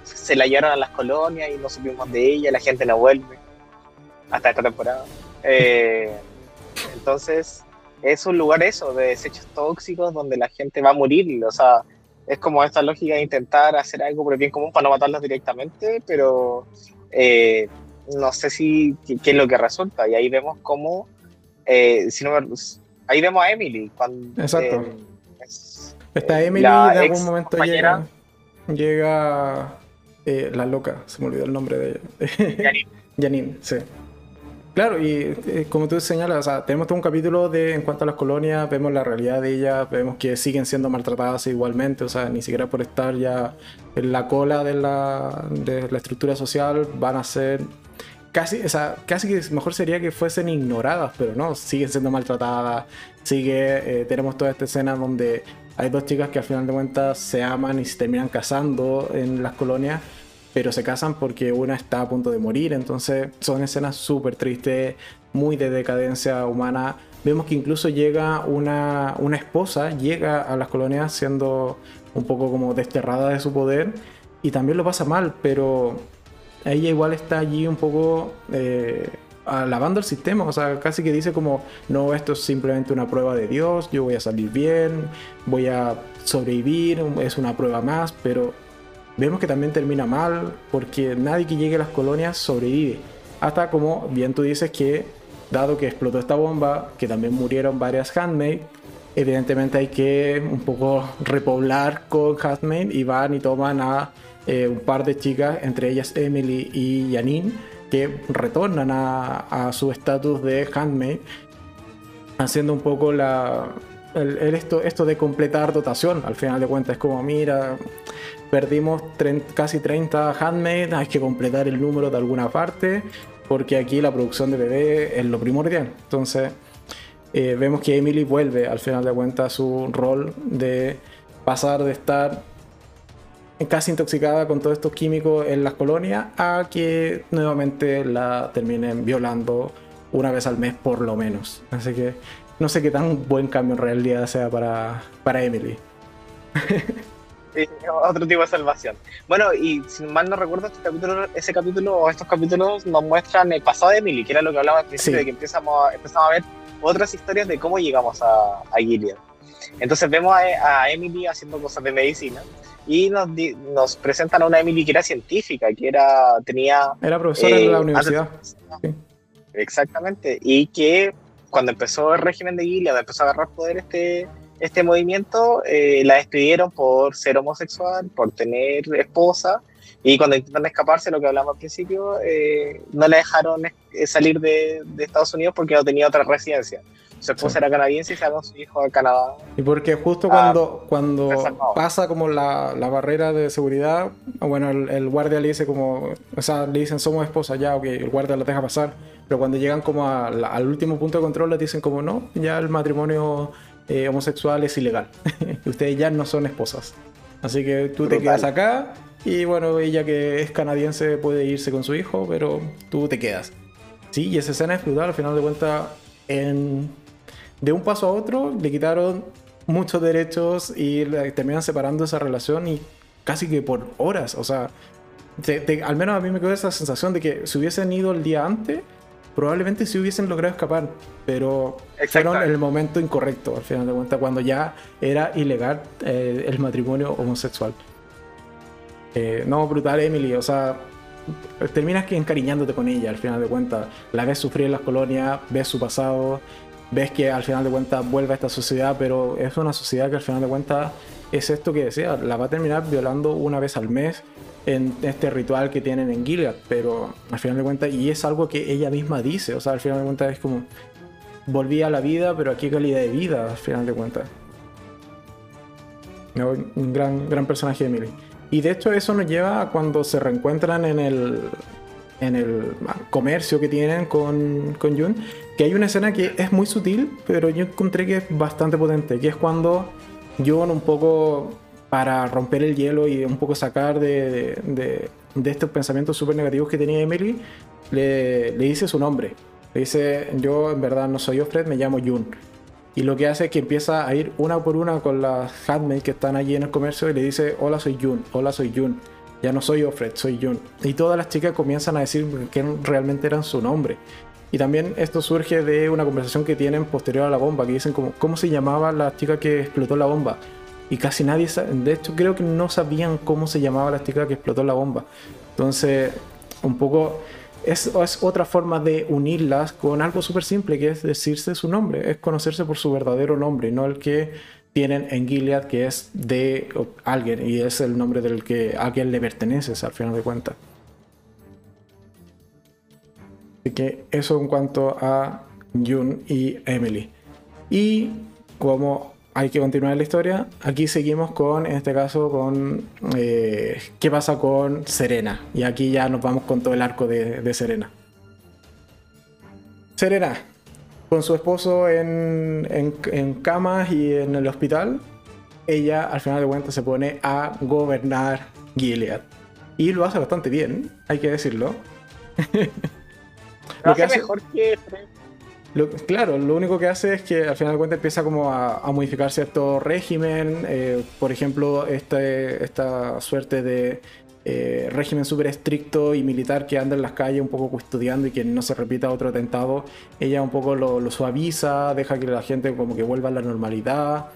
se la llevaron a las colonias y no supimos de ella, la gente no vuelve hasta esta temporada. Eh, [LAUGHS] entonces, es un lugar eso, de desechos tóxicos donde la gente va a morir, o sea, es como esta lógica de intentar hacer algo por el bien común para no matarlos directamente, pero eh, no sé si qué, es lo que resulta, y ahí vemos cómo, eh, si no, ahí vemos a Emily, cuando... Exacto Está Emily de algún momento llega, llega eh, la loca, se me olvidó el nombre de ella. Janine. [LAUGHS] Janine, sí. Claro, y eh, como tú señalas, o sea, tenemos todo un capítulo de en cuanto a las colonias, vemos la realidad de ellas, vemos que siguen siendo maltratadas igualmente, o sea, ni siquiera por estar ya en la cola de la, de la estructura social van a ser casi, o sea, casi que mejor sería que fuesen ignoradas, pero no, siguen siendo maltratadas, sigue, eh, tenemos toda esta escena donde hay dos chicas que al final de cuentas se aman y se terminan casando en las colonias pero se casan porque una está a punto de morir, entonces son escenas súper tristes, muy de decadencia humana. Vemos que incluso llega una, una esposa, llega a las colonias siendo un poco como desterrada de su poder y también lo pasa mal, pero ella igual está allí un poco eh, alabando el sistema, o sea, casi que dice como, no, esto es simplemente una prueba de Dios, yo voy a salir bien, voy a sobrevivir, es una prueba más, pero vemos que también termina mal porque nadie que llegue a las colonias sobrevive. Hasta como bien tú dices que, dado que explotó esta bomba, que también murieron varias handmaids, evidentemente hay que un poco repoblar con handmaid y van y toman a eh, un par de chicas, entre ellas Emily y Janine, que retornan a, su estatus de handmaid, haciendo un poco la, esto, esto de completar dotación. Al final de cuentas es como, mira, perdimos casi 30 handmade, hay que completar el número de alguna parte, porque aquí la producción de bebé es lo primordial. Entonces, eh, vemos que Emily vuelve al final de cuentas a su rol de pasar de estar casi intoxicada con todos estos químicos en las colonias a que nuevamente la terminen violando una vez al mes por lo menos. Así que no sé qué tan buen cambio en realidad sea para, para Emily. [LAUGHS] otro tipo de salvación. Bueno, y si mal no recuerdo, este capítulo, ese capítulo o estos capítulos nos muestran el pasado de Emily, que era lo que hablaba al principio, de que empezamos a, empezamos a ver otras historias de cómo llegamos a, a Gilead. Entonces vemos a, Emily haciendo cosas de medicina y nos, nos, presentan a una Emily que era científica, que era tenía... Era profesora en la eh, universidad. Exactamente, y que cuando empezó el régimen de Gilead, empezó a agarrar poder este este movimiento eh, la despidieron por ser homosexual, por tener esposa, y cuando intentan escaparse, lo que hablamos al principio, eh, no la dejaron eh, salir de, Estados Unidos porque no tenía otra residencia. Su esposa era canadiense y se su hijo a Canadá. Y porque justo cuando, ah, cuando pasa como la, la, barrera de seguridad, bueno, el, guardia le dice como, o sea, le dicen somos esposa ya, ok, el guardia la deja pasar, pero cuando llegan como al último punto de control le dicen como no, ya el matrimonio eh, homosexual es ilegal. [LAUGHS] Ustedes ya no son esposas. Así que tú te quedas acá y bueno, ella que es canadiense puede irse con su hijo, pero tú te quedas. Sí, y esa escena es brutal, al final de cuentas, en... de un paso a otro le quitaron muchos derechos y terminan separando esa relación y casi que por horas, o sea, al menos a mí me quedó esa sensación de que si hubiesen ido el día antes, probablemente sí hubiesen logrado escapar, pero fueron el momento incorrecto, al final de cuentas, cuando ya era ilegal eh, el matrimonio homosexual. Eh, no, brutal Emily, o sea, terminas que encariñándote con ella, al final de cuentas. La ves sufrir en las colonias, ves su pasado, ves que al final de cuentas vuelve a esta sociedad, pero es una sociedad que al final de cuentas es esto que decía, la va a terminar violando una vez al mes en este ritual que tienen en Gilead, pero al final de cuentas, y es algo que ella misma dice, o sea, al final de cuentas es como, volví a la vida, pero aquí calidad de vida, al final de cuentas. Un gran, gran personaje de Emily. Y de hecho eso nos lleva a cuando se reencuentran en el, en el comercio que tienen con, con Jun, que hay una escena que es muy sutil, pero yo encontré que es bastante potente, que es cuando Jun un poco para romper el hielo y un poco sacar de, de, estos pensamientos súper negativos que tenía Emily, le, dice su nombre. Le dice, yo en verdad no soy Offred, me llamo Jun. Y lo que hace es que empieza a ir una por una con las handmaids que están allí en el comercio y le dice, hola soy Jun, hola soy Jun. Ya no soy Offred, soy Jun. Y todas las chicas comienzan a decir que realmente eran su nombre. Y también esto surge de una conversación que tienen posterior a la bomba, que dicen ¿cómo se llamaba la chica que explotó la bomba? y casi nadie, de hecho creo que no sabían cómo se llamaba la chica que explotó la bomba. Entonces, un poco es, es otra forma de unirlas con algo súper simple, que es decirse su nombre, es conocerse por su verdadero nombre, no el que tienen en Gilead, que es de alguien y es el nombre del que a alguien le perteneces al final de cuentas. Así que eso en cuanto a Jun y Emily. Y como hay que continuar la historia, aquí seguimos con, en este caso, con eh, qué pasa con Serena. Y aquí ya nos vamos con todo el arco de, Serena. Serena, con su esposo en, en, en, camas y en el hospital, ella al final de cuentas se pone a gobernar Gilead. Y lo hace bastante bien, hay que decirlo. [LAUGHS] lo, hace, mejor que claro, lo único que hace es que al final de cuentas empieza como a, modificar cierto régimen, eh, por ejemplo, este, esta suerte de eh, régimen súper estricto y militar que anda en las calles un poco custodiando y que no se repita otro atentado, ella un poco lo, suaviza, deja que la gente como que vuelva a la normalidad.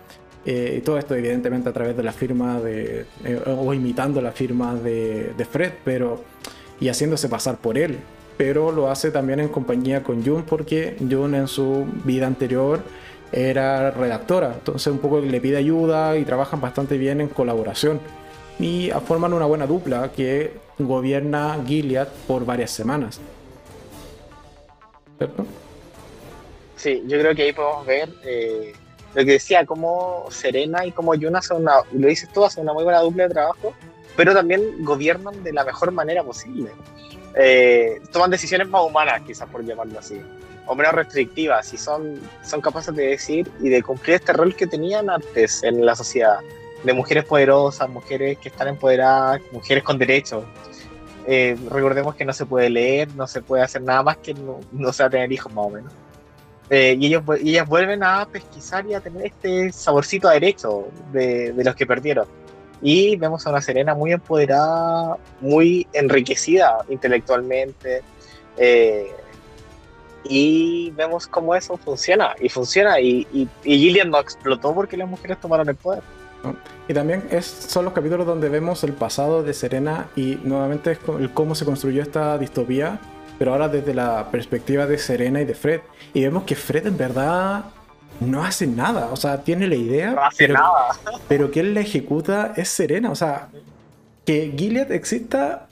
Eh, y todo esto evidentemente a través de la firma de, o imitando la firma de, de Fred, pero y haciéndose pasar por él pero lo hace también en compañía con Jun porque Jun en su vida anterior era redactora, entonces un poco le pide ayuda y trabajan bastante bien en colaboración y forman una buena dupla que gobierna Gilead por varias semanas. ¿Cierto? Sí, yo creo que ahí podemos ver eh, lo que decía, como Serena y como Jun hacen una, lo dices tú, hacen una muy buena dupla de trabajo, pero también gobiernan de la mejor manera posible. Eh, toman decisiones más humanas, quizás por llamarlo así, o menos restrictivas, y son, son capaces de decir y de cumplir este rol que tenían antes en la sociedad, de mujeres poderosas, mujeres que están empoderadas, mujeres con derechos. Eh, recordemos que no se puede leer, no se puede hacer nada más que no, no tener hijos más o menos. Eh, y, ellos, y ellas vuelven a pesquisar y a tener este saborcito a derecho de, de los que perdieron y vemos a una Serena muy empoderada, muy enriquecida intelectualmente. Eh, y vemos cómo eso funciona, y funciona, y, y, Gillian no explotó porque las mujeres tomaron el poder. Y también es, son los capítulos donde vemos el pasado de Serena y nuevamente el cómo se construyó esta distopía, pero ahora desde la perspectiva de Serena y de Fred. Y vemos que Fred en verdad no hace nada. O sea, tiene la idea. No hace pero, nada. pero que él la ejecuta es serena. O sea, que Gilead exista.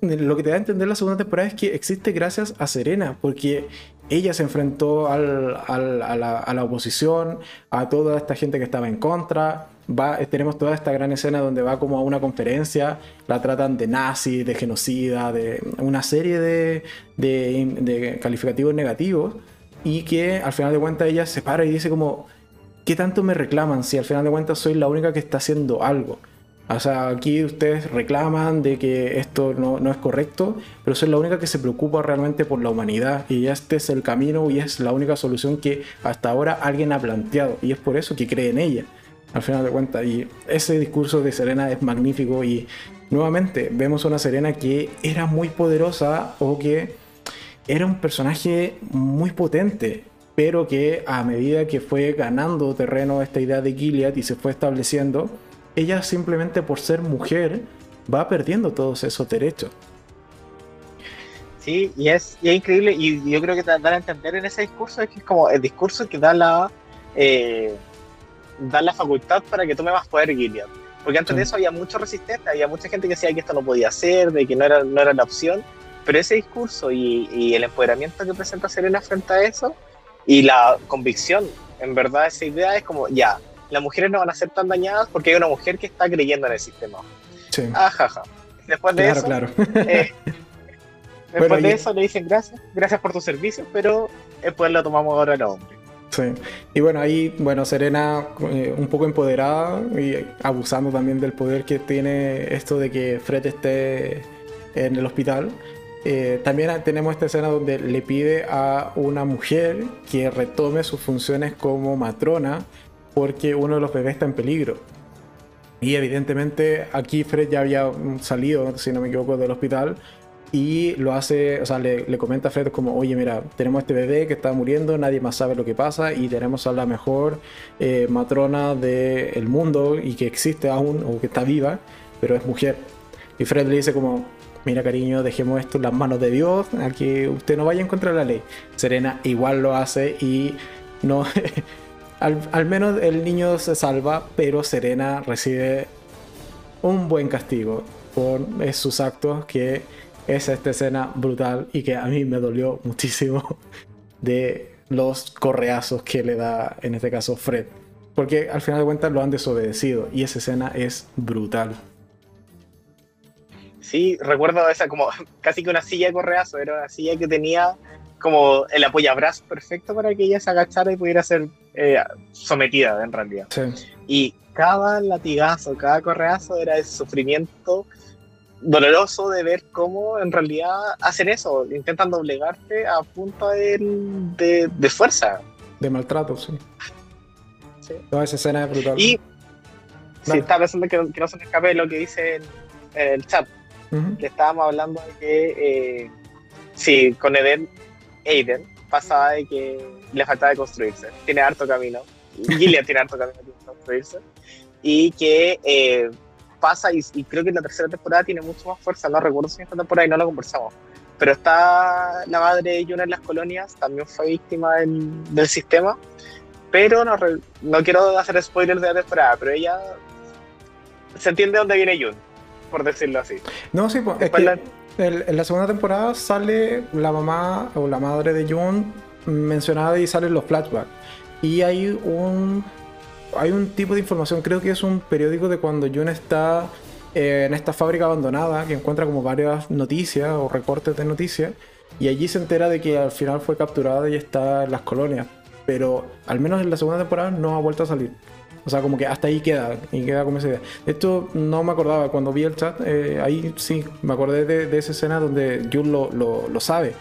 Lo que te da a entender la segunda temporada es que existe gracias a Serena, porque ella se enfrentó al, al, a, la, a, la, oposición, a toda esta gente que estaba en contra. Va, tenemos toda esta gran escena donde va como a una conferencia, la tratan de nazi, de genocida, de una serie de, de, de calificativos negativos y que al final de cuentas ella se para y dice como, ¿qué tanto me reclaman si al final de cuentas soy la única que está haciendo algo? O sea, aquí ustedes reclaman de que esto no, no, es correcto, pero soy la única que se preocupa realmente por la humanidad y este es el camino y es la única solución que hasta ahora alguien ha planteado y es por eso que cree en ella, al final de cuentas. Y ese discurso de Serena es magnífico y nuevamente vemos una Serena que era muy poderosa o que era un personaje muy potente, pero que a medida que fue ganando terreno esta idea de Gilead y se fue estableciendo, ella simplemente por ser mujer va perdiendo todos esos derechos. Sí, y es, increíble, y yo creo que dar a entender en ese discurso es que es como el discurso que da la, eh, da la facultad para que tome más poder Gilead. Porque antes de eso había mucho resistente, había mucha gente que decía que esto no podía ser, de que no era, no era la opción, pero ese discurso y, el empoderamiento que presenta Serena frente a eso y la convicción, en verdad esa idea es como, ya, las mujeres no van a ser tan dañadas porque hay una mujer que está creyendo en el sistema. Sí. Ajaja. Después de eso, claro. Eh, [LAUGHS] después de eso le dicen gracias, gracias por tu servicio, pero después lo tomamos ahora al hombre. Sí. Y bueno, ahí, bueno, Serena eh, un poco empoderada y abusando también del poder que tiene esto de que Fred esté en el hospital. Eh, también tenemos esta escena donde le pide a una mujer que retome sus funciones como matrona porque uno de los bebés está en peligro. Y evidentemente aquí Fred ya había salido, si no me equivoco, del hospital y lo hace, o sea, le, comenta a Fred como, oye, mira, tenemos este bebé que está muriendo, nadie más sabe lo que pasa y tenemos a la mejor eh, matrona del mundo y que existe aún o que está viva, pero es mujer. Y Fred le dice como, mira cariño, dejemos esto en las manos de Dios, a que usted no vaya en contra la ley. Serena igual lo hace y no... [LAUGHS] al, menos el niño se salva, pero Serena recibe un buen castigo por sus actos que es esta escena brutal y que a mí me dolió muchísimo [LAUGHS] de los correazos que le da, en este caso, Fred. Porque al final de cuentas lo han desobedecido y esa escena es brutal. Sí, recuerdo esa como [LAUGHS] casi que una silla de correazo, era una silla que tenía como el apoyabrazo perfecto para que ella se agachara y pudiera ser eh, sometida en realidad. Y cada latigazo, cada correazo era el sufrimiento doloroso de ver cómo en realidad hacen eso, intentan doblegarte a punta de, de, fuerza. De maltrato, sí. Toda esa escena es brutal. Y sí, estaba pensando que, no se me escape lo que dice en, el chat. Que estábamos hablando de que eh, sí, con Eden, Aiden pasaba de que le faltaba de construirse. Tiene harto camino. [LAUGHS] Gillian tiene harto camino de construirse. Y que eh, pasa, y, creo que en la tercera temporada tiene mucho más fuerza. No recuerdo si en esta temporada y no lo conversamos. Pero está la madre de Yuna en las colonias, también fue víctima del, del sistema pero no, no quiero hacer spoilers de la temporada, pero ella se entiende dónde viene Jun, por decirlo así. No, sí, pues, es que en la segunda temporada sale la mamá o la madre de Jun mencionada y salen los flashbacks. Y hay un hay un tipo de información, creo que es un periódico de cuando Jun está eh, en esta fábrica abandonada, que encuentra como varias noticias o recortes de noticias, y allí se entera de que al final fue capturada y está en las colonias pero al menos en la segunda temporada no ha vuelto a salir. O sea, como que hasta ahí queda, y queda como esa idea. Esto no me acordaba, cuando vi el chat, eh, ahí sí, me acordé de, esa escena donde Jun lo, lo, sabe.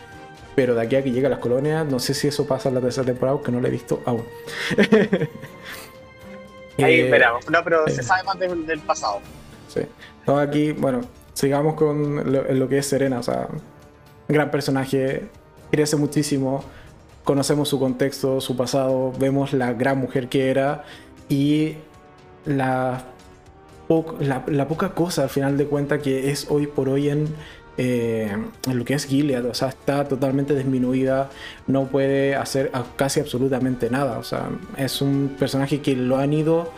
Pero de aquí a que llega a las colonias, no sé si eso pasa en la tercera temporada, que no lo he visto aún. [LAUGHS] ahí eh, veremos, no, pero se sabe más del, pasado. Sí. Entonces aquí, bueno, sigamos con lo, lo que es Serena, o sea, gran personaje, crece muchísimo conocemos su contexto, su pasado, vemos la gran mujer que era y la, la, poca cosa al final de cuentas que es hoy por hoy en, eh, lo que es Gilead, o sea, está totalmente disminuida, no puede hacer casi absolutamente nada, o sea, es un personaje que lo han ido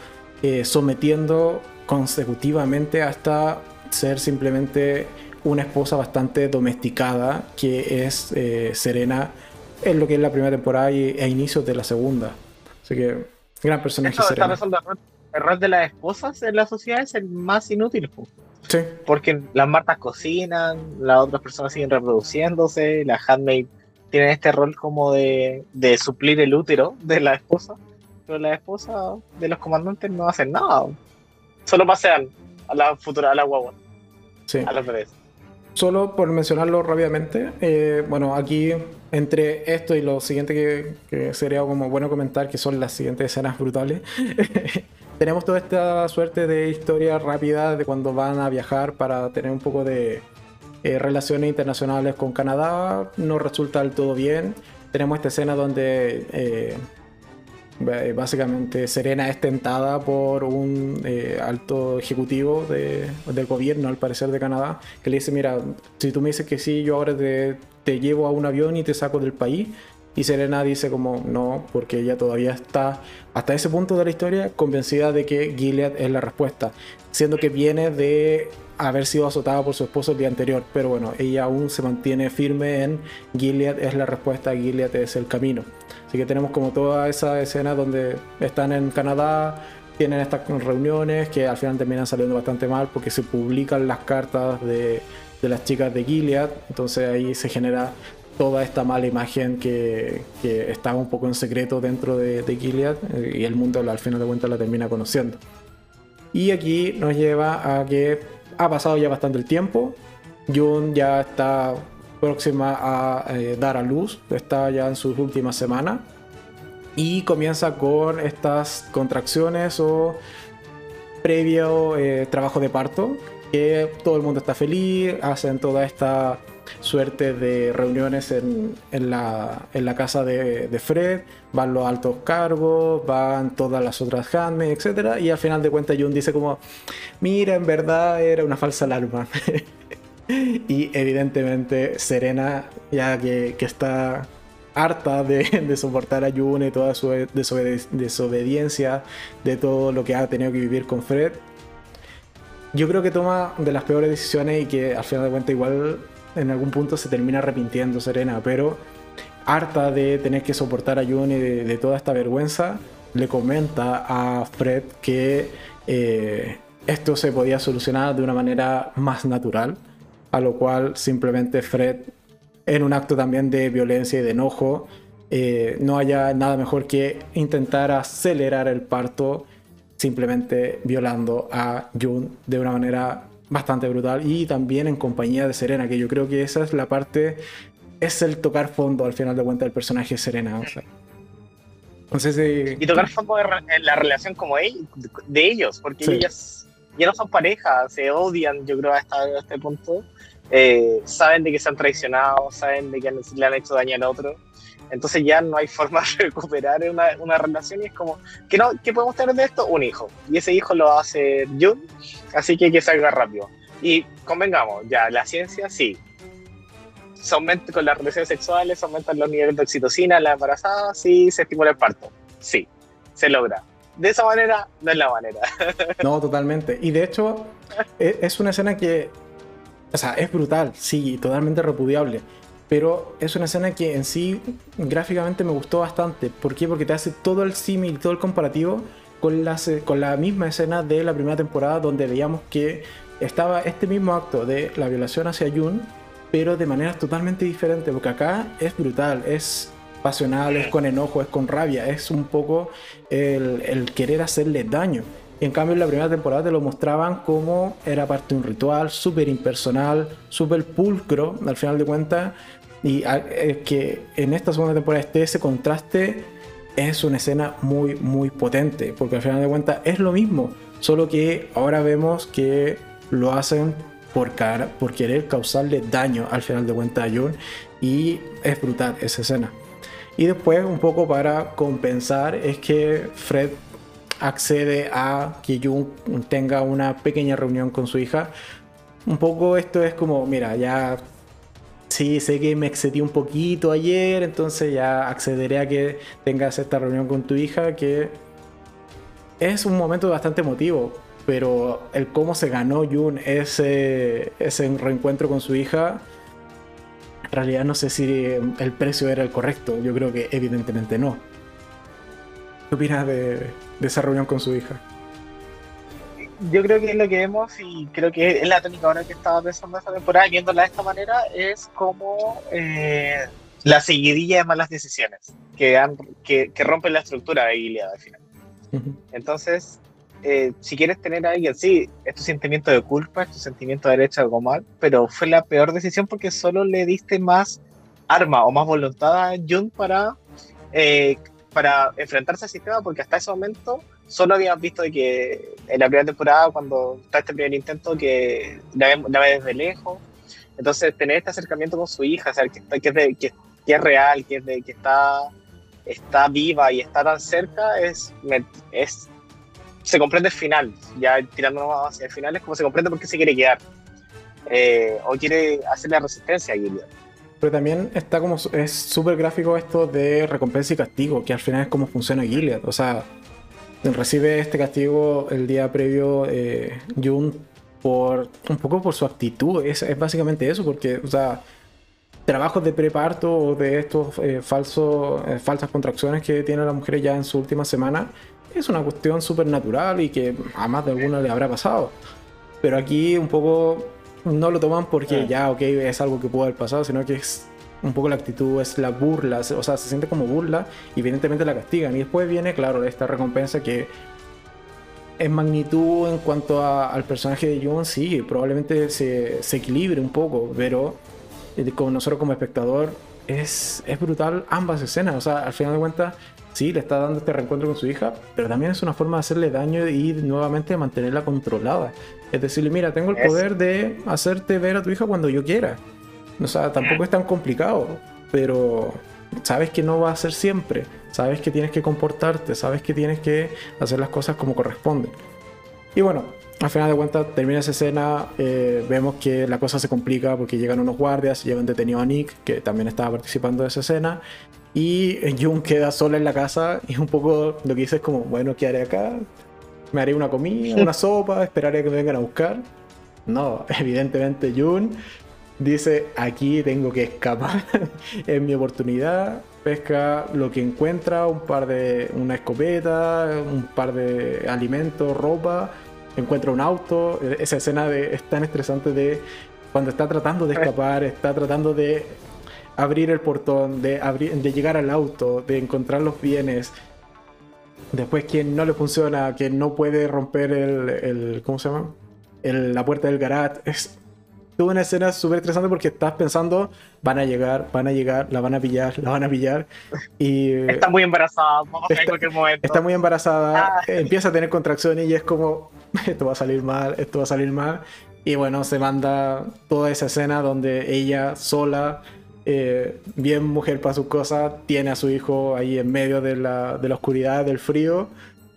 eh, sometiendo consecutivamente hasta ser simplemente una esposa bastante domesticada que es eh, Serena en lo que es la primera temporada y a inicios de la segunda. Así que, gran personaje. el rol de las esposas en la sociedad es el más inútil. Sí. Porque las martas cocinan, las otras personas siguen reproduciéndose, la handmaid tiene este rol como de, de suplir el útero de la esposa, pero la esposa de los comandantes no hacen nada. Solo pasean a la futura, a la guagua. Sí. A los bebés. Solo por mencionarlo rápidamente, eh, bueno, aquí entre esto y lo siguiente que, sería como bueno comentar, que son las siguientes escenas brutales, [LAUGHS] tenemos toda esta suerte de historia rápida de cuando van a viajar para tener un poco de eh, relaciones internacionales con Canadá, no resulta del todo bien. Tenemos esta escena donde eh, básicamente Serena es tentada por un eh, alto ejecutivo del gobierno, al parecer de Canadá, que le dice, mira, si tú me dices que sí, yo ahora te, te llevo a un avión y te saco del país. Y Serena dice como no, porque ella todavía está hasta ese punto de la historia convencida de que Gilead es la respuesta, siendo que viene de haber sido azotada por su esposo el día anterior, pero bueno, ella aún se mantiene firme en Gilead es la respuesta, Gilead es el camino. Así que tenemos como toda esa escena donde están en Canadá, tienen estas reuniones que al final terminan saliendo bastante mal porque se publican las cartas de, las chicas de Gilead, entonces ahí se genera toda esta mala imagen que, estaba un poco en secreto dentro de, Gilead eh, y el mundo al final de cuentas la termina conociendo. Y aquí nos lleva a que ha pasado ya bastante el tiempo, Jun ya está próxima a eh, dar a luz, está ya en sus últimas semanas y comienza con estas contracciones o previo eh, trabajo de parto, que todo el mundo está feliz, hacen toda esta suerte de reuniones en, la, casa de, Fred, van los altos cargos, van todas las otras handmaids, etc. Y al final de cuentas Jun dice como, mira, en verdad era una falsa alarma. [LAUGHS] y evidentemente Serena, ya que, está harta de, soportar a Yune y toda su desobediencia, de todo lo que ha tenido que vivir con Fred, yo creo que toma de las peores decisiones y que al final de cuentas igual en algún punto se termina arrepintiendo Serena, pero harta de tener que soportar a Jun y de, toda esta vergüenza, le comenta a Fred que eh, esto se podía solucionar de una manera más natural, a lo cual simplemente Fred, en un acto también de violencia y de enojo, eh, no haya nada mejor que intentar acelerar el parto simplemente violando a Jun de una manera bastante brutal y también en compañía de Serena, que yo creo que esa es la parte, es el tocar fondo al final de cuentas del personaje Serena. O y tocar fondo en la relación como de ellos, porque ellas ya no son pareja, se odian, yo creo, hasta este punto. Eh, saben de que se han traicionado, saben de que le han hecho daño al otro. Entonces ya no hay forma de [LAUGHS] recuperar una, una relación y es como, ¿qué, no, ¿qué podemos tener de esto? Un hijo. Y ese hijo lo hace Jun, así que hay que salga rápido. Y convengamos, ya, la ciencia sí. Se aumenta con las relaciones sexuales, se aumentan los niveles de oxitocina la embarazada, sí, se estimula el parto. Sí, se logra. De esa manera, no es la manera. [LAUGHS] No, totalmente. Y de hecho, e, es una escena que, o sea, es brutal, sí, totalmente repudiable pero es una escena que en sí gráficamente me gustó bastante. ¿Por qué? Porque te hace todo el símil, todo el comparativo con la, con la misma escena de la primera temporada donde veíamos que estaba este mismo acto de la violación hacia Jun, pero de maneras totalmente diferentes, porque acá es brutal, es pasional, es con enojo, es con rabia, es un poco el, querer hacerle daño. en cambio, en la primera temporada te lo mostraban como era parte de un ritual súper impersonal, súper pulcro, al final de cuentas, y que en esta segunda temporada esté ese contraste es una escena muy, muy potente, porque al final de cuentas es lo mismo, solo que ahora vemos que lo hacen por, por querer causarle daño al final de cuentas a Jun, y es brutal esa escena. Y después, un poco para compensar, es que Fred accede a que Jun tenga una pequeña reunión con su hija. Un poco esto es como, mira, ya Sí, sé que me excedí un poquito ayer, entonces ya accederé a que tengas esta reunión con tu hija, que es un momento bastante emotivo, pero el cómo se ganó Jun ese, ese reencuentro con su hija, en realidad no sé si el precio era el correcto, yo creo que evidentemente no. ¿Qué opinas de, de esa reunión con su hija? Yo creo que es lo que vemos y creo que es la tónica ahora que estaba pensando esta temporada, viéndola de esta manera, es como eh, la seguidilla de malas decisiones que, han, que, rompen la estructura de Gilead al final. Entonces, eh, si quieres tener a alguien, sí, es tu sentimiento de culpa, es tu sentimiento de derecho algo mal, pero fue la peor decisión porque solo le diste más arma o más voluntad a Jun para, eh, para enfrentarse al sistema, porque hasta ese momento solo habíamos visto de que en la primera temporada, cuando está este primer intento, que la ve, desde lejos. Entonces, tener este acercamiento con su hija, saber que, que, que, es real, que, es de, que está, está viva y está tan cerca, es, es se comprende el final. Ya tirándonos hacia el final, es como se comprende por qué se quiere quedar. Eh, o quiere hacer la resistencia a Gilead. Pero también está como. Es súper gráfico esto de recompensa y castigo, que al final es como funciona Gilead. O sea, recibe este castigo el día previo eh, Jun por un poco por su actitud. Es, básicamente eso, porque, o sea, trabajos de preparto o de estos eh, falsos, eh, falsas contracciones que tienen las mujeres ya en su última semana es una cuestión súper natural y que a más de alguna le habrá pasado. Pero aquí un poco no lo toman porque ya, ok, es algo que puede haber pasado, sino que es un poco la actitud, es la burla, o sea, se siente como burla y evidentemente la castigan. Y después viene, claro, esta recompensa que en magnitud en cuanto al personaje de Jun, sí, probablemente se, se equilibre un poco, pero eh, con nosotros como espectador es, es brutal ambas escenas. O sea, al final de cuentas, sí, le está dando este reencuentro con su hija, pero también es una forma de hacerle daño y nuevamente mantenerla controlada. Es decirle, mira, tengo el poder de hacerte ver a tu hija cuando yo quiera. O sea, tampoco es tan complicado, pero sabes que no va a ser siempre. Sabes que tienes que comportarte, sabes que tienes que hacer las cosas como corresponden. Y bueno, al final de cuentas termina esa escena, eh, vemos que la cosa se complica porque llegan unos guardias, llevan detenido a Nick, que también estaba participando de esa escena, y Jun queda sola en la casa y un poco lo que dice es como, bueno, ¿qué haré acá? ¿Me haré una comida, una [LAUGHS] sopa? ¿Esperaré a que me vengan a buscar? No, [LAUGHS] evidentemente Jun dice, aquí tengo que escapar, [LAUGHS] es mi oportunidad, pesca lo que encuentra, un par de, una escopeta, un par de alimentos, ropa, encuentra un auto, esa escena de, es tan estresante de cuando está tratando de escapar, está tratando de abrir el portón, de, abrir, de llegar al auto, de encontrar los bienes. Después quien no le funciona, que no puede romper el, el ¿cómo se llama? El, la puerta del garage. Es toda una escena súper estresante porque estás pensando, van a llegar, van a llegar, la van a pillar, la van a pillar. Y está muy embarazada, vamos está, en cualquier momento. Está muy embarazada, ah. empieza a tener contracciones y es como, [LAUGHS] esto va a salir mal, esto va a salir mal. Y bueno, se manda toda esa escena donde ella sola, eh, bien mujer para sus cosas, tiene a su hijo ahí en medio de la, de la oscuridad, del frío,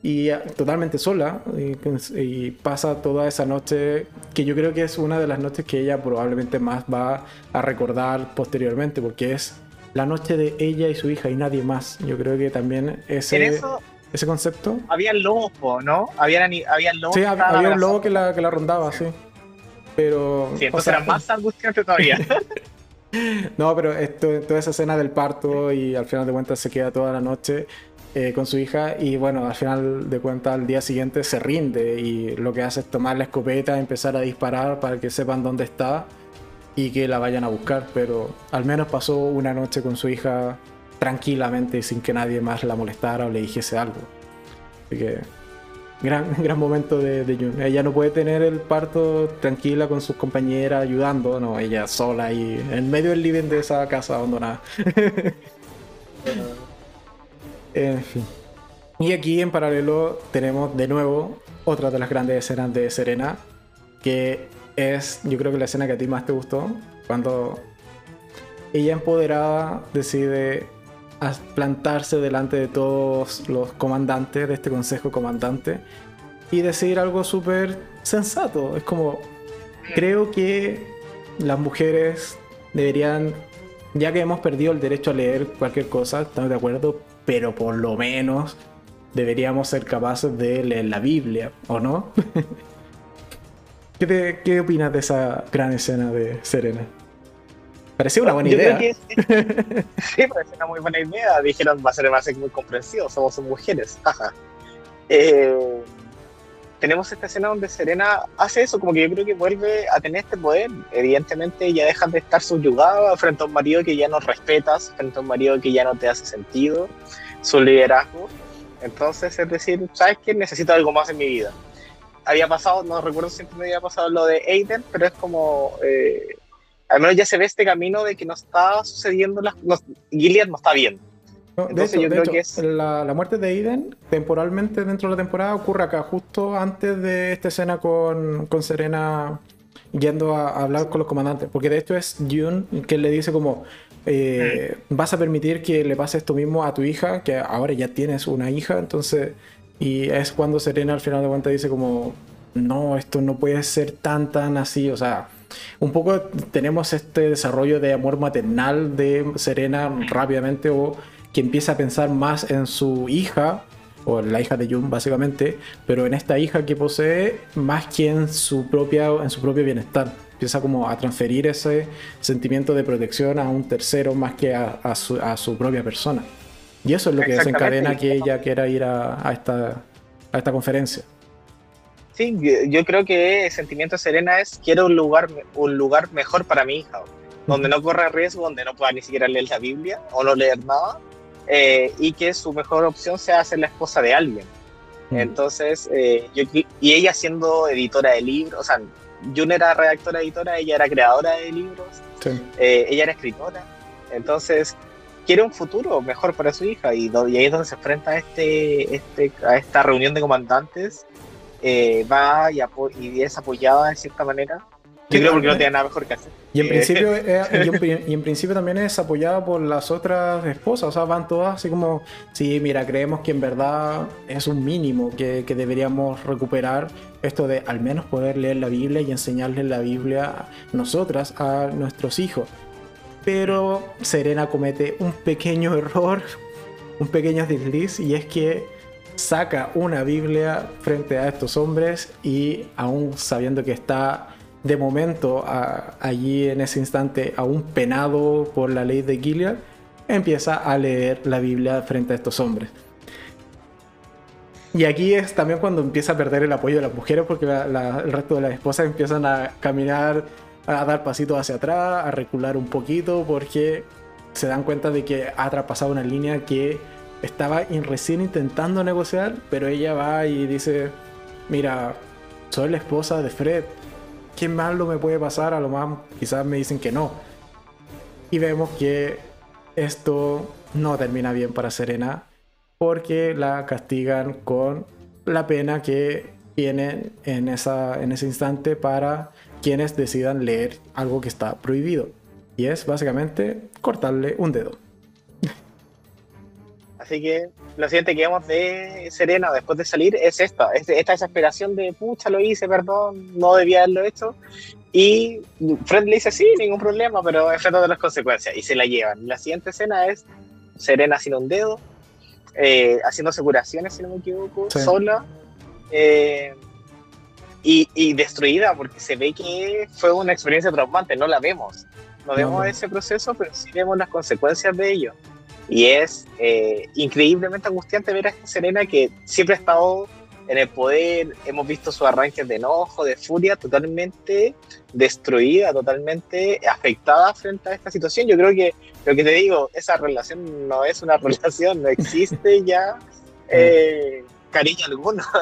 y totalmente sola, y, pasa toda esa noche, que yo creo que es una de las noches que ella probablemente más va a recordar posteriormente, porque es la noche de ella y su hija y nadie más. Yo creo que también ese ese concepto. Había lobos, ¿no? Había, había lobos. Sí, había, un lobo que la, que la rondaba, sí. Pero. Sí, entonces era más [LAUGHS] angustiante todavía. [LAUGHS] [LAUGHS] no, pero esto, toda esa escena del parto y al final de cuentas se queda toda la noche eh, con su hija y bueno, al final de cuentas al día siguiente se rinde y lo que hace es tomar la escopeta, empezar a disparar para que sepan dónde está y que la vayan a buscar, pero al menos pasó una noche con su hija tranquilamente sin que nadie más la molestara o le dijese algo. Así que gran, [LAUGHS] gran momento de, de Jun. Ella no puede tener el parto tranquila con sus compañeras ayudando, no, ella sola ahí en medio del living de esa casa abandonada. [LAUGHS] en fin. Y aquí en paralelo tenemos de nuevo otra de las grandes escenas de Serena, que es yo creo que la escena que a ti más te gustó, cuando ella empoderada decide plantarse delante de todos los comandantes de este consejo comandante y decir algo súper sensato. Es como, creo que las mujeres deberían, ya que hemos perdido el derecho a leer cualquier cosa, estamos de acuerdo, pero por lo menos deberíamos ser capaces de leer la Biblia, ¿o no? [LAUGHS] ¿Qué, ¿Qué opinas de esa gran escena de Serena? Parecía una buena idea. [LAUGHS] sí, parecía una muy buena idea. Dijeron, va a ser más muy comprensivo, somos mujeres. [LAUGHS] eh, tenemos esta escena donde Serena hace eso, como que yo creo que vuelve a tener este poder. Evidentemente ya deja de estar subyugada frente a un marido que ya no respetas, frente a un marido que ya no te hace sentido, su liderazgo. Entonces, es decir, ¿sabes qué? Necesito algo más en mi vida. Había pasado, no recuerdo si me había pasado lo de Aiden, pero es como... Eh, al menos ya se ve este camino de que no está sucediendo, las, no, Gilead no está bien. Entonces, yo creo que es... la, la, muerte de Aiden, temporalmente dentro de la temporada, ocurre acá, justo antes de esta escena con, con Serena yendo a, hablar con los comandantes. Porque de hecho es June que le dice como, eh, mm. vas a permitir que le pase esto mismo a tu hija, que ahora ya tienes una hija, entonces... Y es cuando Serena al final de cuentas dice como, no, esto no puede ser tan, tan así, o sea un poco tenemos este desarrollo de amor maternal de Serena rápidamente o que empieza a pensar más en su hija o en la hija de Jun básicamente, pero en esta hija que posee más que en su, propia, en su propio bienestar. Empieza como a transferir ese sentimiento de protección a un tercero más que a, su, propia persona. Y eso es lo que desencadena que ella quiera ir a, esta, a esta conferencia. Sí, yo creo que Sentimiento Serena es quiero un lugar, un lugar mejor para mi hija, donde no corra riesgo, donde no pueda ni siquiera leer la Biblia o no leer nada, eh, y que su mejor opción sea ser la esposa de alguien. Entonces, eh, yo, y ella siendo editora de libros, o sea, Jun era redactora editora, ella era creadora de libros, eh, ella era escritora. Entonces, quiere un futuro mejor para su hija y, y ahí es donde se enfrenta a, este, este, a esta reunión de comandantes eh, va y, es apoyada de cierta manera. Yo creo porque no tiene nada mejor que hacer. Y en, principio, [LAUGHS] y, en, principio también es apoyada por las otras esposas, o sea, van todas así como, sí, mira, creemos que en verdad es un mínimo que, deberíamos recuperar esto de al menos poder leer la Biblia y enseñarles la Biblia nosotras a nuestros hijos. Pero Serena comete un pequeño error, [LAUGHS] un pequeño desliz, y es que saca una Biblia frente a estos hombres y aún sabiendo que está de momento, allí en ese instante, aún penado por la ley de Gilead, empieza a leer la Biblia frente a estos hombres. Y aquí es también cuando empieza a perder el apoyo de las mujeres porque el resto de las esposas empiezan a caminar, a dar pasitos hacia atrás, a recular un poquito porque se dan cuenta de que ha traspasado una línea que estaba recién intentando negociar, pero ella va y dice, mira, soy la esposa de Fred, ¿qué malo me puede pasar? A lo más quizás me dicen que no. Y vemos que esto no termina bien para Serena porque la castigan con la pena que tienen en, esa, en ese instante para quienes decidan leer algo que está prohibido. Y es básicamente cortarle un dedo. Así que lo siguiente que vemos de Serena después de salir es esta, esta desesperación de pucha, lo hice, perdón, no debía haberlo hecho. Y Fred le dice, sí, ningún problema, pero de las consecuencias. Y se la llevan. La siguiente escena es Serena sin un dedo, eh, haciéndose curaciones, si no me equivoco, sola. Eh, y, y, destruida, porque se ve que fue una experiencia traumante, no la vemos. No vemos ese proceso, pero sí vemos las consecuencias de ello. Y es eh, increíblemente angustiante ver a esta Serena que siempre ha estado en el poder, hemos visto sus arranques de enojo, de furia, totalmente destruida, totalmente afectada frente a esta situación. Yo creo que lo que te digo, esa relación no es una [LAUGHS] relación, no existe ya eh, cariño alguno. [LAUGHS]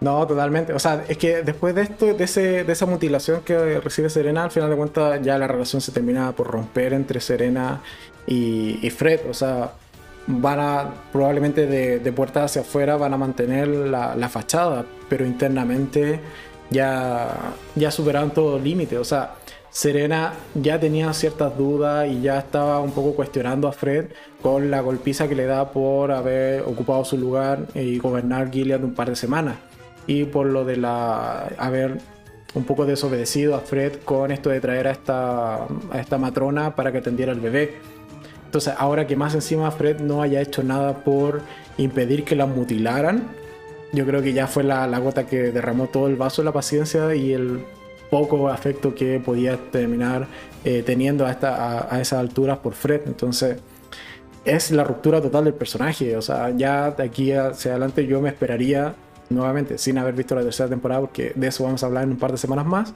No, totalmente. O sea, es que después de esto, de, ese, de esa mutilación que recibe Serena, al final de cuentas ya la relación se termina por romper entre Serena y, Fred. O sea, van a, probablemente de, puertas hacia afuera van a mantener la, la, fachada, pero internamente ya, ya superaron todo límite. O sea, Serena ya tenía ciertas dudas y ya estaba un poco cuestionando a Fred con la golpiza que le da por haber ocupado su lugar y gobernar Gilead un par de semanas y por lo de la haber un poco desobedecido a Fred con esto de traer a esta, a esta matrona para que atendiera al bebé. Entonces, ahora que más encima Fred no haya hecho nada por impedir que la mutilaran, yo creo que ya fue la, gota que derramó todo el vaso de la paciencia y el poco afecto que podía terminar eh, teniendo a, a, a, esas alturas por Fred. Entonces, es la ruptura total del personaje. O sea, ya de aquí hacia adelante yo me esperaría nuevamente, sin haber visto la tercera temporada, porque de eso vamos a hablar en un par de semanas más,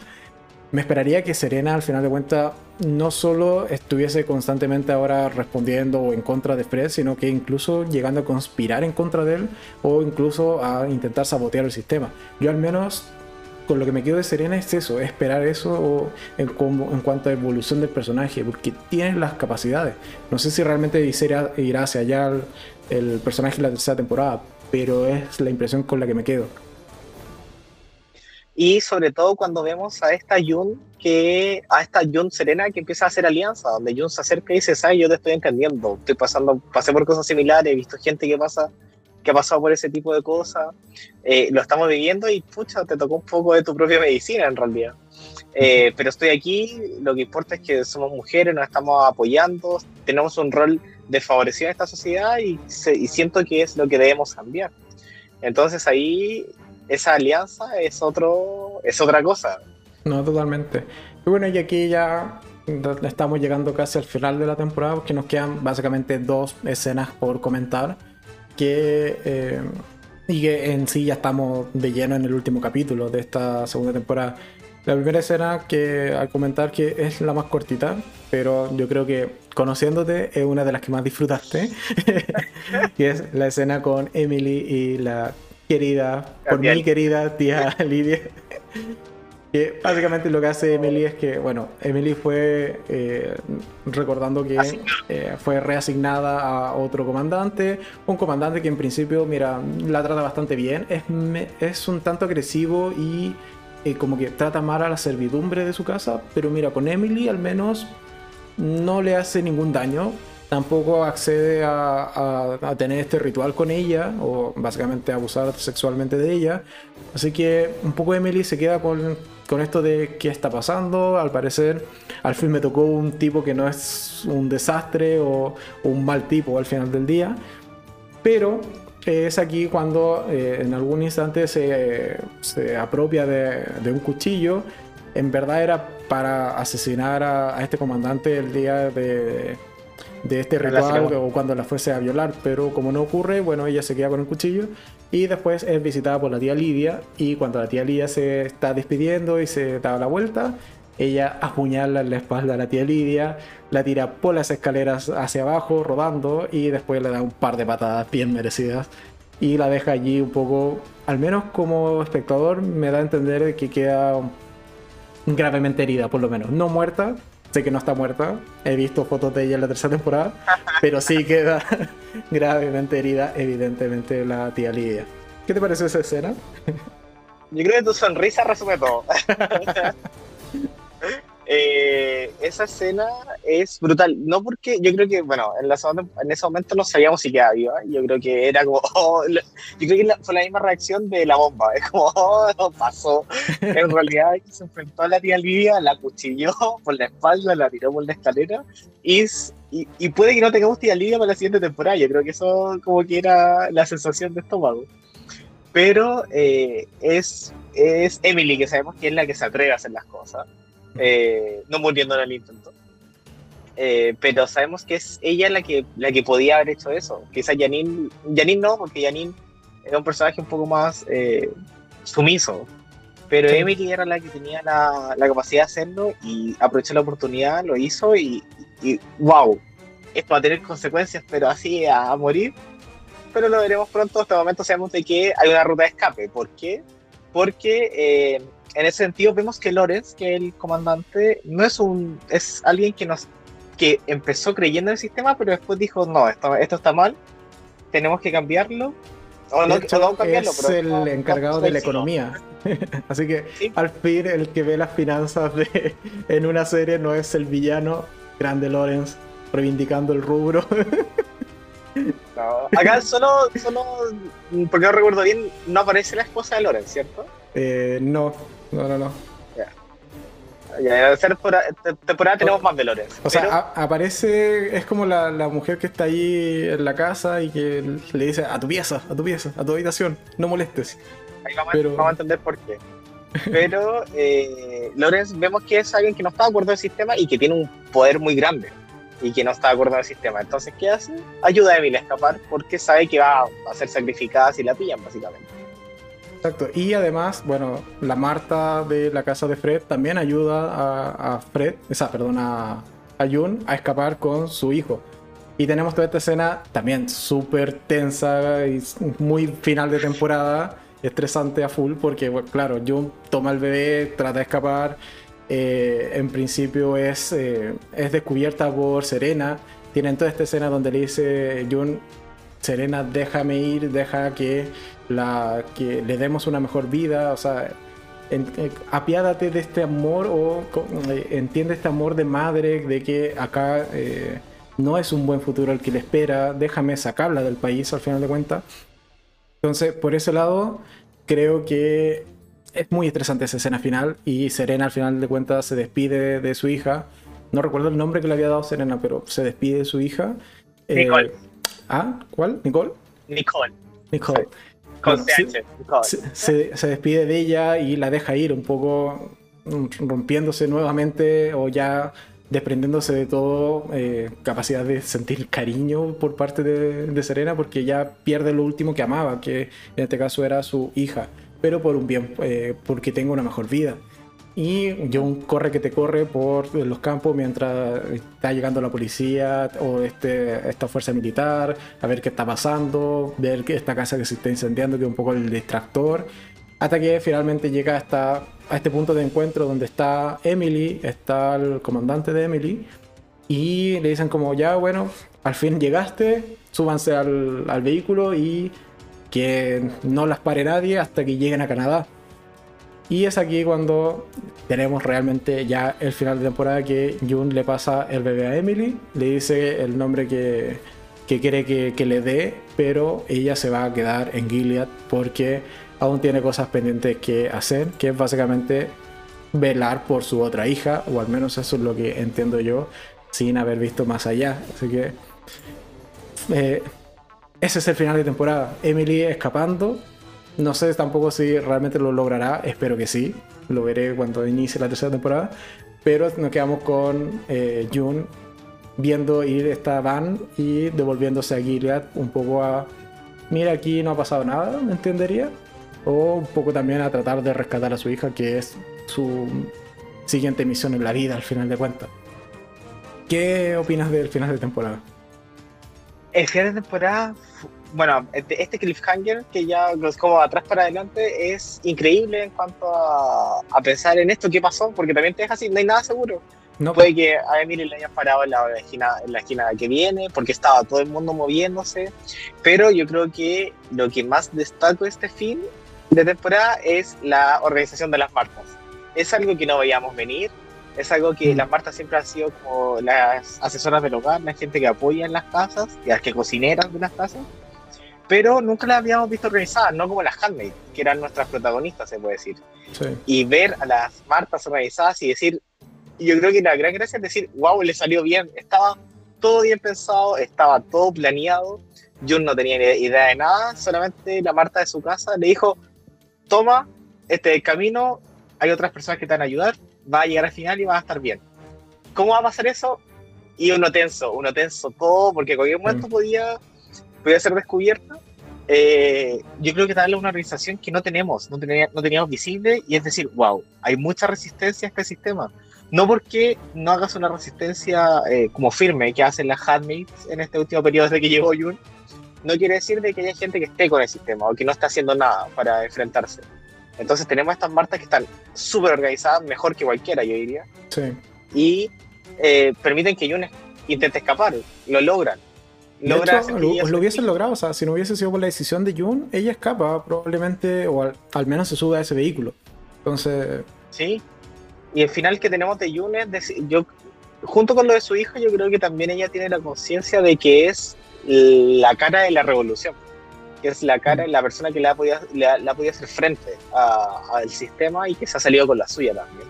me esperaría que Serena, al final de cuentas, no solo estuviese constantemente ahora respondiendo o en contra de Fred, sino que incluso llegando a conspirar en contra de él o incluso a intentar sabotear el sistema. Yo al menos con lo que me quedo de Serena es eso, esperar eso en, en, cuanto a evolución del personaje, porque tiene las capacidades. No sé si realmente irá, hacia allá el, el personaje en la tercera temporada, pero es la impresión con la que me quedo. Y sobre todo cuando vemos a esta Jun que a esta Jun Serena que empieza a hacer alianza, donde Jun se acerca y dice, "Sabes, yo te estoy entendiendo, estoy pasando, pasé por cosas similares, he visto gente que pasa que ha pasado por ese tipo de cosas, eh, lo estamos viviendo y pucha, te tocó un poco de tu propia medicina en realidad. Eh, pero estoy aquí, lo que importa es que somos mujeres, nos estamos apoyando, tenemos un rol de favorecer a esta sociedad y, y, siento que es lo que debemos cambiar. Entonces ahí esa alianza es, otro, es otra cosa. No, totalmente. Y bueno, y aquí ya estamos llegando casi al final de la temporada porque nos quedan básicamente dos escenas por comentar que... Eh, y que en sí ya estamos de lleno en el último capítulo de esta segunda temporada. La primera escena que al comentar que es la más cortita, pero yo creo que conociéndote es una de las que más disfrutaste, [LAUGHS] que es la escena con Emily y la querida, por mi querida tía [LAUGHS] Lidia. Que básicamente lo que hace Emily es que, bueno, Emily fue eh, recordando que eh, fue reasignada a otro comandante, un comandante que en principio, mira, la trata bastante bien, es, es un tanto agresivo y eh, como que trata mal a la servidumbre de su casa, pero mira, con Emily al menos no le hace ningún daño, tampoco accede a, a, tener este ritual con ella, o básicamente abusar sexualmente de ella, así que un poco Emily se queda con, con esto de qué está pasando, al parecer al fin me tocó un tipo que no es un desastre o, un mal tipo al final del día, pero es aquí cuando eh, en algún instante se, se apropia de, de, un cuchillo. En verdad era para asesinar a, este comandante el día de, de este ritual o cuando la fuese a violar, pero como no ocurre, bueno, ella se queda con el cuchillo y después es visitada por la tía Lidia y cuando la tía Lidia se está despidiendo y se da la vuelta, ella apuñala en la espalda a la tía Lidia, la tira por las escaleras hacia abajo, rodando, y después le da un par de patadas bien merecidas. Y la deja allí un poco, al menos como espectador, me da a entender que queda gravemente herida, por lo menos. No muerta, sé que no está muerta, he visto fotos de ella en la tercera temporada, pero sí queda [LAUGHS] gravemente herida, evidentemente, la tía Lidia. ¿Qué te parece esa escena? Yo creo que tu sonrisa resume todo. [LAUGHS] Eh, esa escena es brutal. No porque yo creo que, bueno, en, la, en ese momento no sabíamos si quedaba viva. Yo creo que era como. [LAUGHS] Oh, yo creo que fue la misma reacción de la bomba. Es como, [LAUGHS] oh, pasó. En [LAUGHS] realidad se enfrentó a la tía Lidia, la cuchilló por la espalda, la tiró por la escalera. Y, y, puede que no tengamos tía Lidia para la siguiente temporada. Yo creo que eso, como que era la sensación de estómago. Pero eh, es, es Emily, que sabemos que es la que se atreve a hacer las cosas eh, no muriendo en el intento. Eh, pero sabemos que es ella la que, la que podía haber hecho eso. Quizá Janine, Janine no, porque Janine era un personaje un poco más eh, sumiso. Pero Emily era la que tenía la, la, capacidad de hacerlo y aprovechó la oportunidad, lo hizo y, y, wow, esto va a tener consecuencias, pero así a, morir. Pero lo veremos pronto. Hasta el momento sabemos de que hay una ruta de escape. ¿Por qué? Porque en ese sentido vemos que Lorenz, que el comandante, no es un es alguien que nos que empezó creyendo en el sistema, pero después dijo, no, esto, esto está mal, tenemos que cambiarlo. O no, cambiarlo, es el encargado de la economía. [LAUGHS] Así que al fin el que ve las finanzas de, [LAUGHS] en una serie no es el villano grande Lorenz reivindicando el rubro. [LAUGHS] acá solo, solo, porque no recuerdo bien, no aparece la esposa de Lorenz, ¿cierto? Eh, no, no, no, no. Ya. Ya, temporada, temporada tenemos más velores. O sea, aparece, es como la, la, mujer que está ahí en la casa y que le dice a tu pieza, a tu pieza, a tu habitación, no molestes. Ahí vamos, vamos a entender por qué. Pero eh, Lorenz vemos que es alguien que no está de acuerdo del sistema y que tiene un poder muy grande y que no está de acuerdo del sistema. Entonces, ¿qué hace? Ayuda a Emily a escapar porque sabe que va a ser sacrificada si la pillan, básicamente. Exacto. Y además, bueno, la Marta de la casa de Fred también ayuda a, Fred, esa, perdón, a, a Jun a escapar con su hijo. Y tenemos toda esta escena también súper tensa y muy final de temporada, estresante a full, porque, bueno, claro, Jun toma el bebé, trata de escapar. Eh, en principio es, eh, es descubierta por Serena. Tienen toda esta escena donde le dice Jun, Serena, déjame ir, deja que la, que le demos una mejor vida, o sea, eh, apiádate de este amor o eh, entiende este amor de madre, de que acá eh, no es un buen futuro el que le espera, déjame sacarla del país al final de cuentas. Entonces, por ese lado, creo que es muy estresante esa escena final y Serena al final de cuentas se despide de su hija. No recuerdo el nombre que le había dado Serena, pero se despide de su hija. Nicole. ¿Ah? ¿Cuál? ¿Nicole? Nicole. Nicole se, despide de ella y la deja ir un poco mm, rompiéndose nuevamente o ya desprendiéndose de todo eh, capacidad de sentir cariño por parte de, Serena porque ya pierde lo último que amaba, que en este caso era su hija, pero por un bien, eh, porque tenga una mejor vida y John corre que te corre por los campos mientras está llegando la policía o este, esta fuerza militar, a ver qué está pasando, ver que esta casa que se está incendiando, que es un poco el distractor, hasta que finalmente llega hasta a este punto de encuentro donde está Emily, está el comandante de Emily, y le dicen como ya, bueno, al fin llegaste, súbanse al, al vehículo y que no las pare nadie hasta que lleguen a Canadá. Y es aquí cuando tenemos realmente ya el final de temporada que Jun le pasa el bebé a Emily, le dice el nombre que, que quiere que, le dé, pero ella se va a quedar en Gilead porque aún tiene cosas pendientes que hacer, que es básicamente velar por su otra hija, o al menos eso es lo que entiendo yo, sin haber visto más allá. Así que eh, ese es el final de temporada. Emily escapando No sé tampoco si realmente lo logrará, espero que sí, lo veré cuando inicie la tercera temporada, pero nos quedamos con eh, June viendo ir esta van y devolviéndose a Gilead un poco a, mira aquí no ha pasado nada, ¿me entendería? O un poco también a tratar de rescatar a su hija, que es su siguiente misión en la vida al final de cuentas. ¿Qué opinas del final de temporada? El final de temporada, bueno, este, este cliffhanger que ya es como atrás para adelante es increíble en cuanto a, a, pensar en esto, qué pasó, porque también te deja así, no hay nada seguro. No. Puede que a Emily le hayan parado en la, esquina, en la esquina que viene, porque estaba todo el mundo moviéndose, pero yo creo que lo que más destaco este fin de temporada es la organización de las marcas. Es algo que no veíamos venir, es algo que mm. las Martas siempre han sido como las asesoras del hogar, la gente que apoya en las casas, y las que cocineras de las casas, pero nunca las habíamos visto organizadas, no como las Handmaid, que eran nuestras protagonistas, se puede decir. Sí. Y ver a las Martas organizadas y decir, yo creo que la gran gracia es decir, wow, le salió bien, estaba todo bien pensado, estaba todo planeado, yo no tenía idea de nada, solamente la Marta de su casa le dijo, toma, este es el camino, hay otras personas que te van a ayudar, va a llegar al final y va a estar bien. ¿Cómo va a pasar eso? Y uno tenso, uno tenso todo, porque cualquier momento mm. podía, podía ser descubierta. Eh, yo creo que darle una organización que no tenemos, no, tenía, no teníamos visible, y es decir, wow, hay mucha resistencia a este sistema. No porque no hagas una resistencia eh, como firme que hacen las handmaids en este último periodo desde que llegó Jun, no quiere decir de que haya gente que esté con el sistema o que no está haciendo nada para enfrentarse. Entonces tenemos estas martas que están súper organizadas, mejor que cualquiera, yo diría. Sí. Y eh, permiten que Jun intente escapar, lo logran. Logra hecho, lo, lo, hubiesen logrado, o sea, si no hubiese sido por la decisión de Jun, ella escapa probablemente, o al, menos se sube a ese vehículo. Entonces... Sí, y el final que tenemos de Jun es, yo, junto con lo de su hija, yo creo que también ella tiene la conciencia de que es la cara de la revolución que es la cara, la persona que le ha podido, le ha, hacer frente al sistema y que se ha salido con la suya también.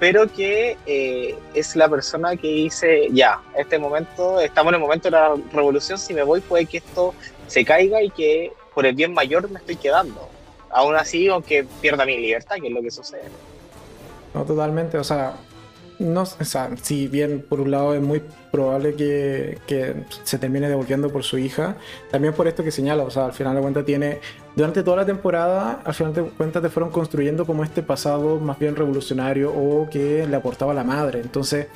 Pero que eh, es la persona que dice, ya, este momento, estamos en el momento de la revolución, si me voy puede que esto se caiga y que por el bien mayor me estoy quedando. Aún así, aunque pierda mi libertad, que es lo que sucede. No, totalmente, o sea, no, o sea, si bien por un lado es muy probable que, que, se termine devolviendo por su hija, también por esto que señala, o sea, al final de cuentas tiene, durante toda la temporada, al final de cuentas te fueron construyendo como este pasado más bien revolucionario o que le aportaba la madre, entonces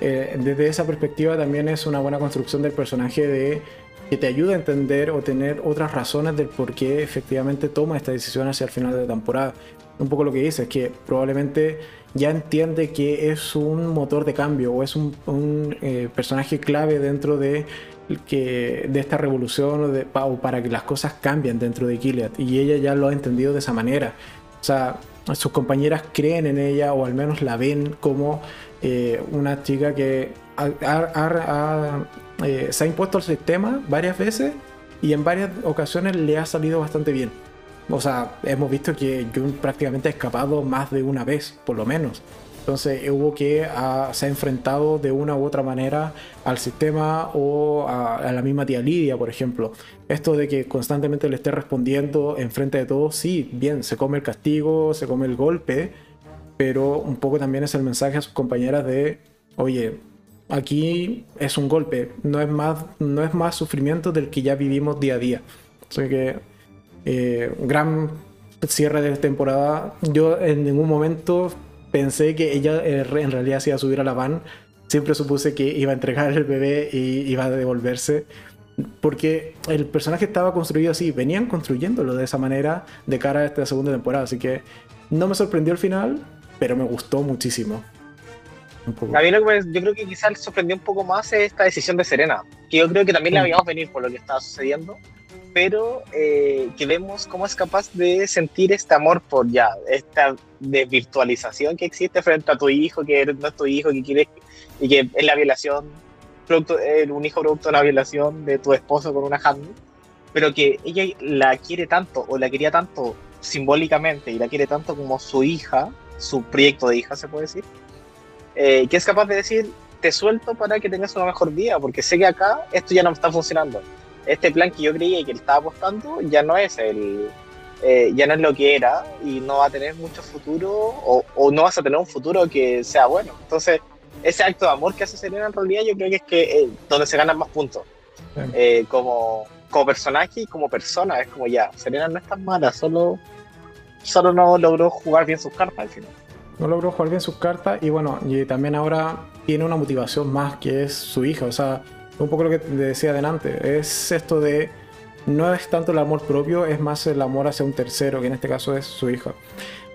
eh, desde esa perspectiva también es una buena construcción del personaje de que te ayuda a entender o tener otras razones del por qué efectivamente toma esta decisión hacia el final de la temporada. Un poco lo que dice es que probablemente ya entiende que es un motor de cambio o es un, eh, personaje clave dentro de, que, de esta revolución o, de, para que las cosas cambien dentro de Gilead. Y ella ya lo ha entendido de esa manera. O sea, sus compañeras creen en ella o al menos la ven como eh, una chica que eh, se ha impuesto al sistema varias veces y en varias ocasiones le ha salido bastante bien. O sea, hemos visto que Jun prácticamente ha escapado más de una vez, por lo menos. Entonces hubo que ah, se ha enfrentado de una u otra manera al sistema o a, la misma tía Lidia, por ejemplo. Esto de que constantemente le esté respondiendo en frente de todos, sí, bien, se come el castigo, se come el golpe, pero un poco también es el mensaje a sus compañeras de, oye, aquí es un golpe, no es más, no es más sufrimiento del que ya vivimos día a día. Así que eh, gran cierre de temporada. Yo en ningún momento pensé que ella eh, en realidad se iba a subir a la van. Siempre supuse que iba a entregar el bebé y iba a devolverse. Porque el personaje estaba construido así, venían construyéndolo de esa manera de cara a esta segunda temporada. Así que no me sorprendió el final, pero me gustó muchísimo. A mí lo que yo creo que quizás sorprendió un poco más es esta decisión de Serena, que yo creo que también la habíamos venir por lo que estaba sucediendo, pero eh, que vemos cómo es capaz de sentir este amor por ya, esta desvirtualización que existe frente a tu hijo, que no es tu hijo, que quiere, y que es la violación, producto, un hijo producto de la violación de tu esposo con una hand, pero que ella la quiere tanto, o la quería tanto simbólicamente, y la quiere tanto como su hija, su proyecto de hija, se puede decir, eh, que es capaz de decir, te suelto para que tengas una mejor vida, porque sé que acá esto ya no está funcionando este plan que yo creía que él estaba apostando ya no es el, eh, ya no es lo que era y no va a tener mucho futuro o, o, no vas a tener un futuro que sea bueno. Entonces, ese acto de amor que hace Serena en realidad yo creo que es que eh, donde se ganan más puntos. Eh, como, como personaje y como persona, es como ya, Serena no es tan mala, solo, solo no logró jugar bien sus cartas al final. No logró jugar bien sus cartas y bueno, y también ahora tiene una motivación más que es su hija, o sea, un poco lo que decía adelante, es esto de no es tanto el amor propio, es más el amor hacia un tercero, que en este caso es su hija.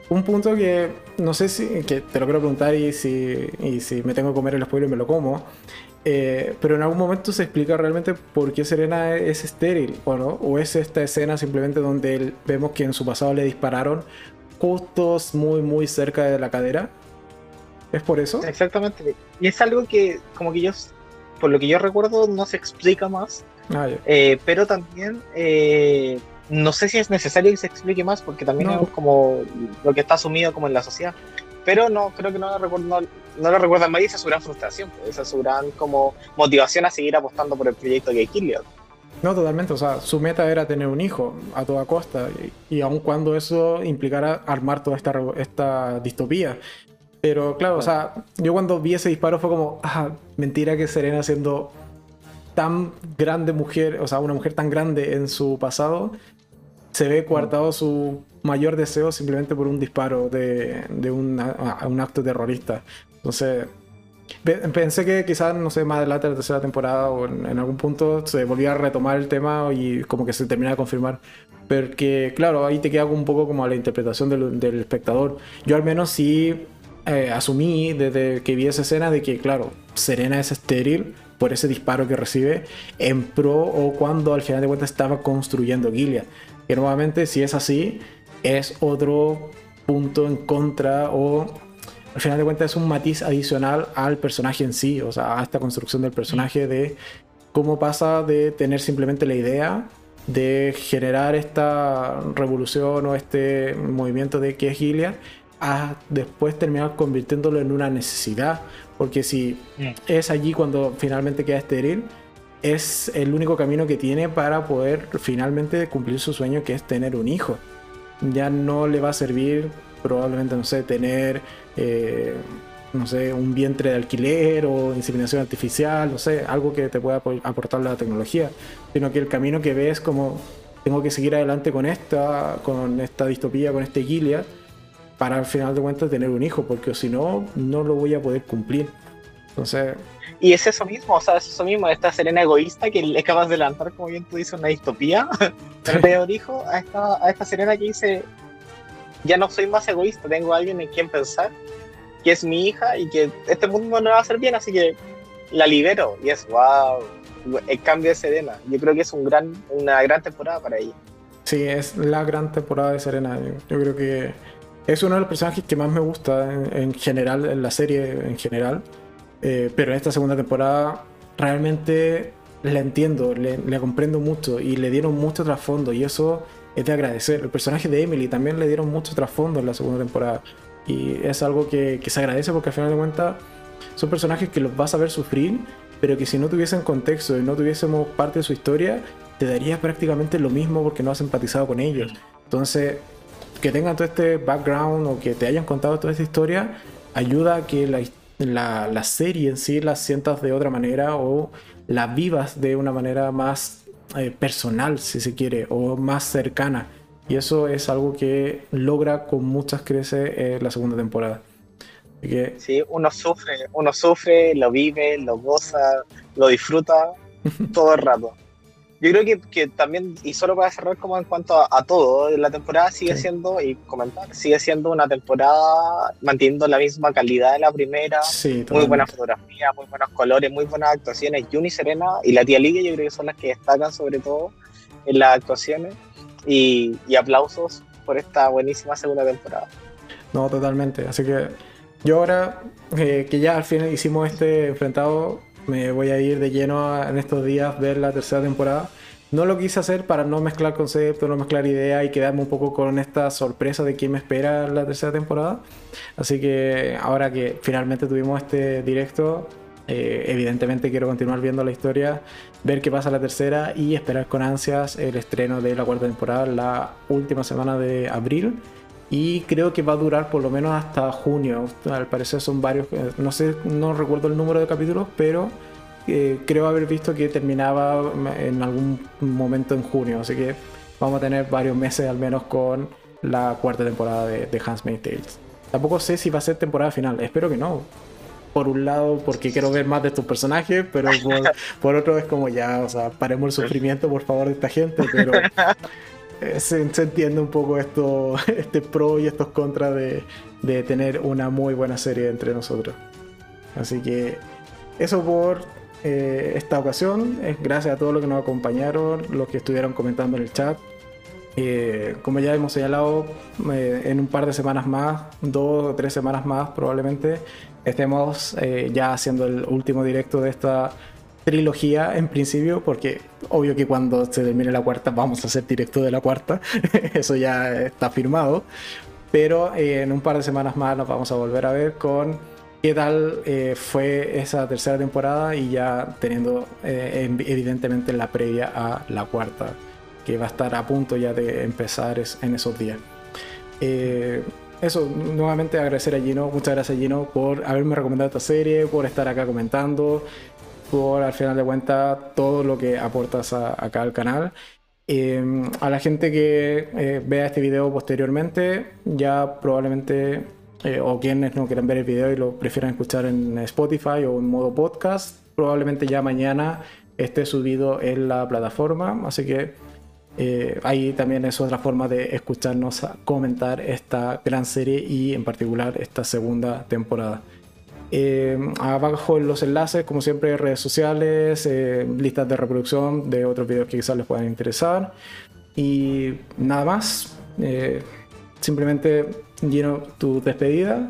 Un punto que no sé si, que te lo quiero preguntar y si, y si me tengo que comer el spoiler me lo como, eh, pero en algún momento se explica realmente por qué Serena es estéril, ¿o no? O es esta escena simplemente donde vemos que en su pasado le dispararon justos muy, muy cerca de la cadera. ¿Es por eso? Exactamente. Y es algo que, como que yo, por lo que yo recuerdo, no se explica más. Ah, eh, pero también eh, no sé si es necesario que se explique más, porque también es como lo que está asumido como en la sociedad. Pero no, creo que no lo recuerdo, no, lo recuerdan más y esa es su gran frustración, pues, esa es su gran como motivación a seguir apostando por el proyecto de Killian. No, totalmente. O sea, su meta era tener un hijo a toda costa. Y, y aun cuando eso implicara armar toda esta, esta distopía. Pero claro, o sea, yo cuando vi ese disparo fue como, ah, mentira que Serena siendo tan grande mujer, o sea, una mujer tan grande en su pasado, se ve coartado su mayor deseo simplemente por un disparo de, de un acto terrorista. Entonces, pensé que quizás, no sé, más adelante de la tercera temporada o en, algún punto se volvía a retomar el tema y como que se termina de confirmar. Porque, claro, ahí te queda un poco como a la interpretación del, espectador. Yo al menos sí eh, asumí desde que vi esa escena de que, claro, Serena es estéril por ese disparo que recibe en pro o cuando al final de cuentas estaba construyendo Gilead. Que nuevamente, si es así, es otro punto en contra o al final de cuentas es un matiz adicional al personaje en sí, o sea, a esta construcción del personaje de cómo pasa de tener simplemente la idea de generar esta revolución o este movimiento de que es Gilead a después terminar convirtiéndolo en una necesidad, porque si mm. es allí cuando finalmente queda estéril, es el único camino que tiene para poder finalmente cumplir su sueño que es tener un hijo. Ya no le va a servir probablemente, no sé, tener, eh, no sé, un vientre de alquiler o inseminación artificial, no sé, algo que te pueda aportar la tecnología, sino que el camino que ves como tengo que seguir adelante con esta, con esta distopía, con este Gilead, para al final de cuentas tener un hijo, porque si no, no lo voy a poder cumplir. Entonces, y es eso mismo, o sea, es eso mismo, esta Serena egoísta que es capaz de lanzar, como bien tú dices, una distopía. [LAUGHS] [LAUGHS] Pero dijo a esta, a esta Serena que dice, ya no soy más egoísta, tengo a alguien en quien pensar, que es mi hija y que este mundo no va a hacer bien, así que la libero. Y es, wow, el cambio de Serena. Yo creo que es un gran, una gran temporada para ella. Sí, es la gran temporada de Serena. Yo creo que es uno de los personajes que más me gusta en general, en la serie en general. Eh, pero en esta segunda temporada realmente la entiendo, le, comprendo mucho y le dieron mucho trasfondo y eso es de agradecer. El personaje de Emily también le dieron mucho trasfondo en la segunda temporada y es algo que, se agradece porque al final de cuentas son personajes que los vas a ver sufrir, pero que si no tuviesen contexto y no tuviésemos parte de su historia, te daría prácticamente lo mismo porque no has empatizado con ellos. Entonces, que tengan todo este background o que te hayan contado toda esta historia ayuda a que la, la, serie en sí la sientas de otra manera o la vivas de una manera más eh, personal, si se quiere, o más cercana. Y eso es algo que logra con muchas creces en la segunda temporada. Que... Sí, uno sufre, uno sufre, lo vive, lo goza, lo disfruta [LAUGHS] todo el rato yo creo que, que, también, y solo para cerrar como en cuanto a, todo, la temporada sigue siendo, y comentar, sigue siendo una temporada manteniendo la misma calidad de la primera, muy buena fotografía, muy buenos colores, muy buenas actuaciones. Juni Serena y la tía Liga yo creo que son las que destacan sobre todo en las actuaciones, y, y aplausos por esta buenísima segunda temporada. No, totalmente, así que yo ahora eh, que ya al fin hicimos este enfrentado me voy a ir de lleno en estos días ver la tercera temporada. No lo quise hacer para no mezclar conceptos, no mezclar ideas y quedarme un poco con esta sorpresa de quién me espera la tercera temporada. Así que ahora que finalmente tuvimos este directo, Eh, evidentemente quiero continuar viendo la historia, ver qué pasa la tercera y esperar con ansias el estreno de la cuarta temporada la última semana de abril. Y creo que va a durar por lo menos hasta junio. Al parecer son varios, eh, no sé, no recuerdo el número de capítulos, pero eh, creo haber visto que terminaba en algún momento en junio. Así que vamos a tener varios meses al menos con la cuarta temporada de, de Handmaid's Tales. Tampoco sé si va a ser temporada final, espero que no. Por un lado, porque quiero ver más de estos personajes, pero por, otro es como ya, o sea, paremos el sufrimiento por favor de esta gente, pero eh, se, entiende un poco esto, [LAUGHS] este pro y estos contras de, de tener una muy buena serie entre nosotros. Así que eso por eh, esta ocasión. Gracias a todos los que nos acompañaron, los que estuvieron comentando en el chat. Eh, como ya hemos señalado, en un par de semanas más, dos o tres semanas más probablemente, estemos ya haciendo el último directo de esta trilogía en principio, porque obvio que cuando se termine la cuarta vamos a hacer directo de la cuarta, [LAUGHS] eso ya está firmado, pero en un par de semanas más nos vamos a volver a ver con qué tal eh, fue esa tercera temporada y ya teniendo eh, evidentemente la previa a la cuarta, que va a estar a punto ya de empezar en esos días. Eh, eso, nuevamente agradecer a Gino, muchas gracias Gino por haberme recomendado esta serie, por estar acá comentando, por al final de cuentas todo lo que aportas acá al canal. a la gente que vea este video posteriormente, ya probablemente eh, o quienes no quieran ver el video y lo prefieran escuchar en Spotify o en modo podcast, probablemente ya mañana esté subido en la plataforma, así que eh, ahí también es otra forma de escucharnos comentar esta gran serie y en particular esta segunda temporada. Eh, abajo en los enlaces, como siempre, redes sociales, listas de reproducción de otros videos que quizás les puedan interesar. Y nada más. simplemente Lleno tu despedida.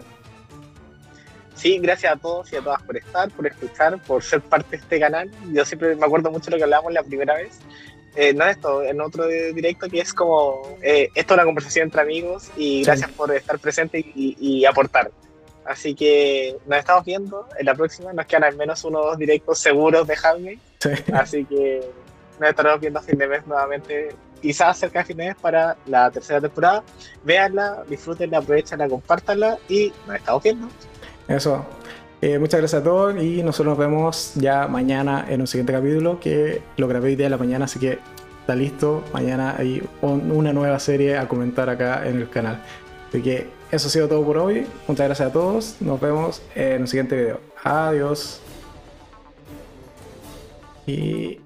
Sí, gracias a todos y a todas por estar, por escuchar, por ser parte de este canal. Yo siempre me acuerdo mucho de lo que hablábamos la primera vez. Eh, no esto, en otro directo que es como, eh, esto es una conversación entre amigos y gracias por estar presente y, aportar. Así que nos estamos viendo en la próxima, nos quedan al menos unos directos seguros de Jaime. Así que nos estaremos viendo a fin de mes nuevamente quizás cerca de fines para la tercera temporada. Véanla, disfrútenla, aprovechenla, compártanla y nos estamos viendo. Eso. Eh, muchas gracias a todos y nosotros nos vemos ya mañana en un siguiente capítulo que lo grabé hoy día de la mañana, así que está listo. Mañana hay una nueva serie a comentar acá en el canal. Así que eso ha sido todo por hoy. Muchas gracias a todos. Nos vemos en un siguiente video. Adiós. Y